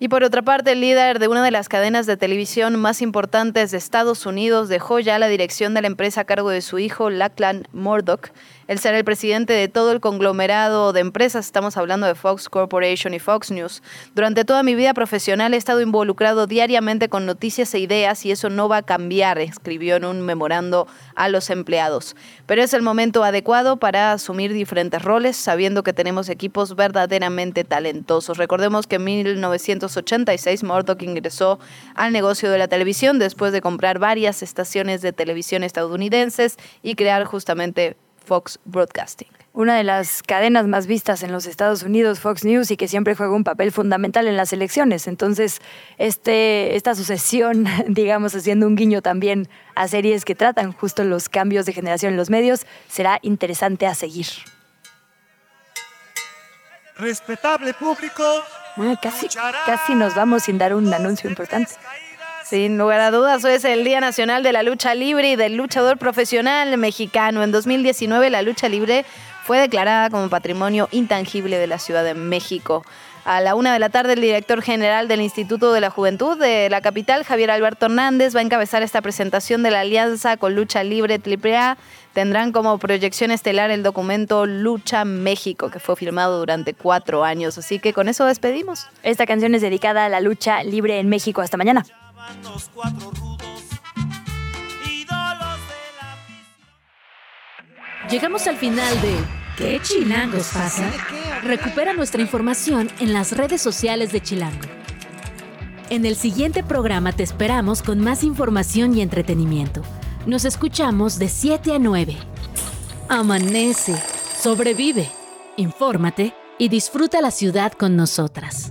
Y por otra parte, el líder de una de las cadenas de televisión más importantes de Estados Unidos dejó ya la dirección de la empresa a cargo de su hijo, Lachlan Murdoch. Él será el presidente de todo el conglomerado de empresas, estamos hablando de Fox Corporation y Fox News. Durante toda mi vida profesional he estado involucrado diariamente con noticias e ideas y eso no va a cambiar, escribió en un memorando a los empleados. Pero es el momento adecuado para asumir diferentes roles, sabiendo que tenemos equipos verdaderamente talentosos. Recordemos que en 1986 Murdoch ingresó al negocio de la televisión después de comprar varias estaciones de televisión estadounidenses y crear justamente Fox Broadcasting. Una de las cadenas más vistas en los Estados Unidos, Fox News, y que siempre juega un papel fundamental en las elecciones. Entonces, este, esta sucesión, digamos, haciendo un guiño también a series que tratan justo los cambios de generación en los medios, será interesante a seguir. Respetable público. casi, casi nos vamos sin dar un anuncio importante. Sin lugar a dudas, es el Día Nacional de la Lucha Libre y del Luchador Profesional Mexicano. En 2019 la lucha libre fue declarada como patrimonio intangible de la Ciudad de México. A la una de la tarde, el director general del Instituto de la Juventud de la capital, Javier Alberto Hernández, va a encabezar esta presentación de la alianza con Lucha Libre AAA. Tendrán como proyección estelar el documento Lucha México, que fue filmado durante cuatro años. Así que con eso despedimos. Esta canción es dedicada a la lucha libre en México. Hasta mañana. Llegamos al final de ¿Qué chilangos pasa? Recupera nuestra información en las redes sociales de Chilango. En el siguiente programa te esperamos con más información y entretenimiento. Nos escuchamos de 7 a 9. Amanece, sobrevive, infórmate y disfruta la ciudad con nosotras.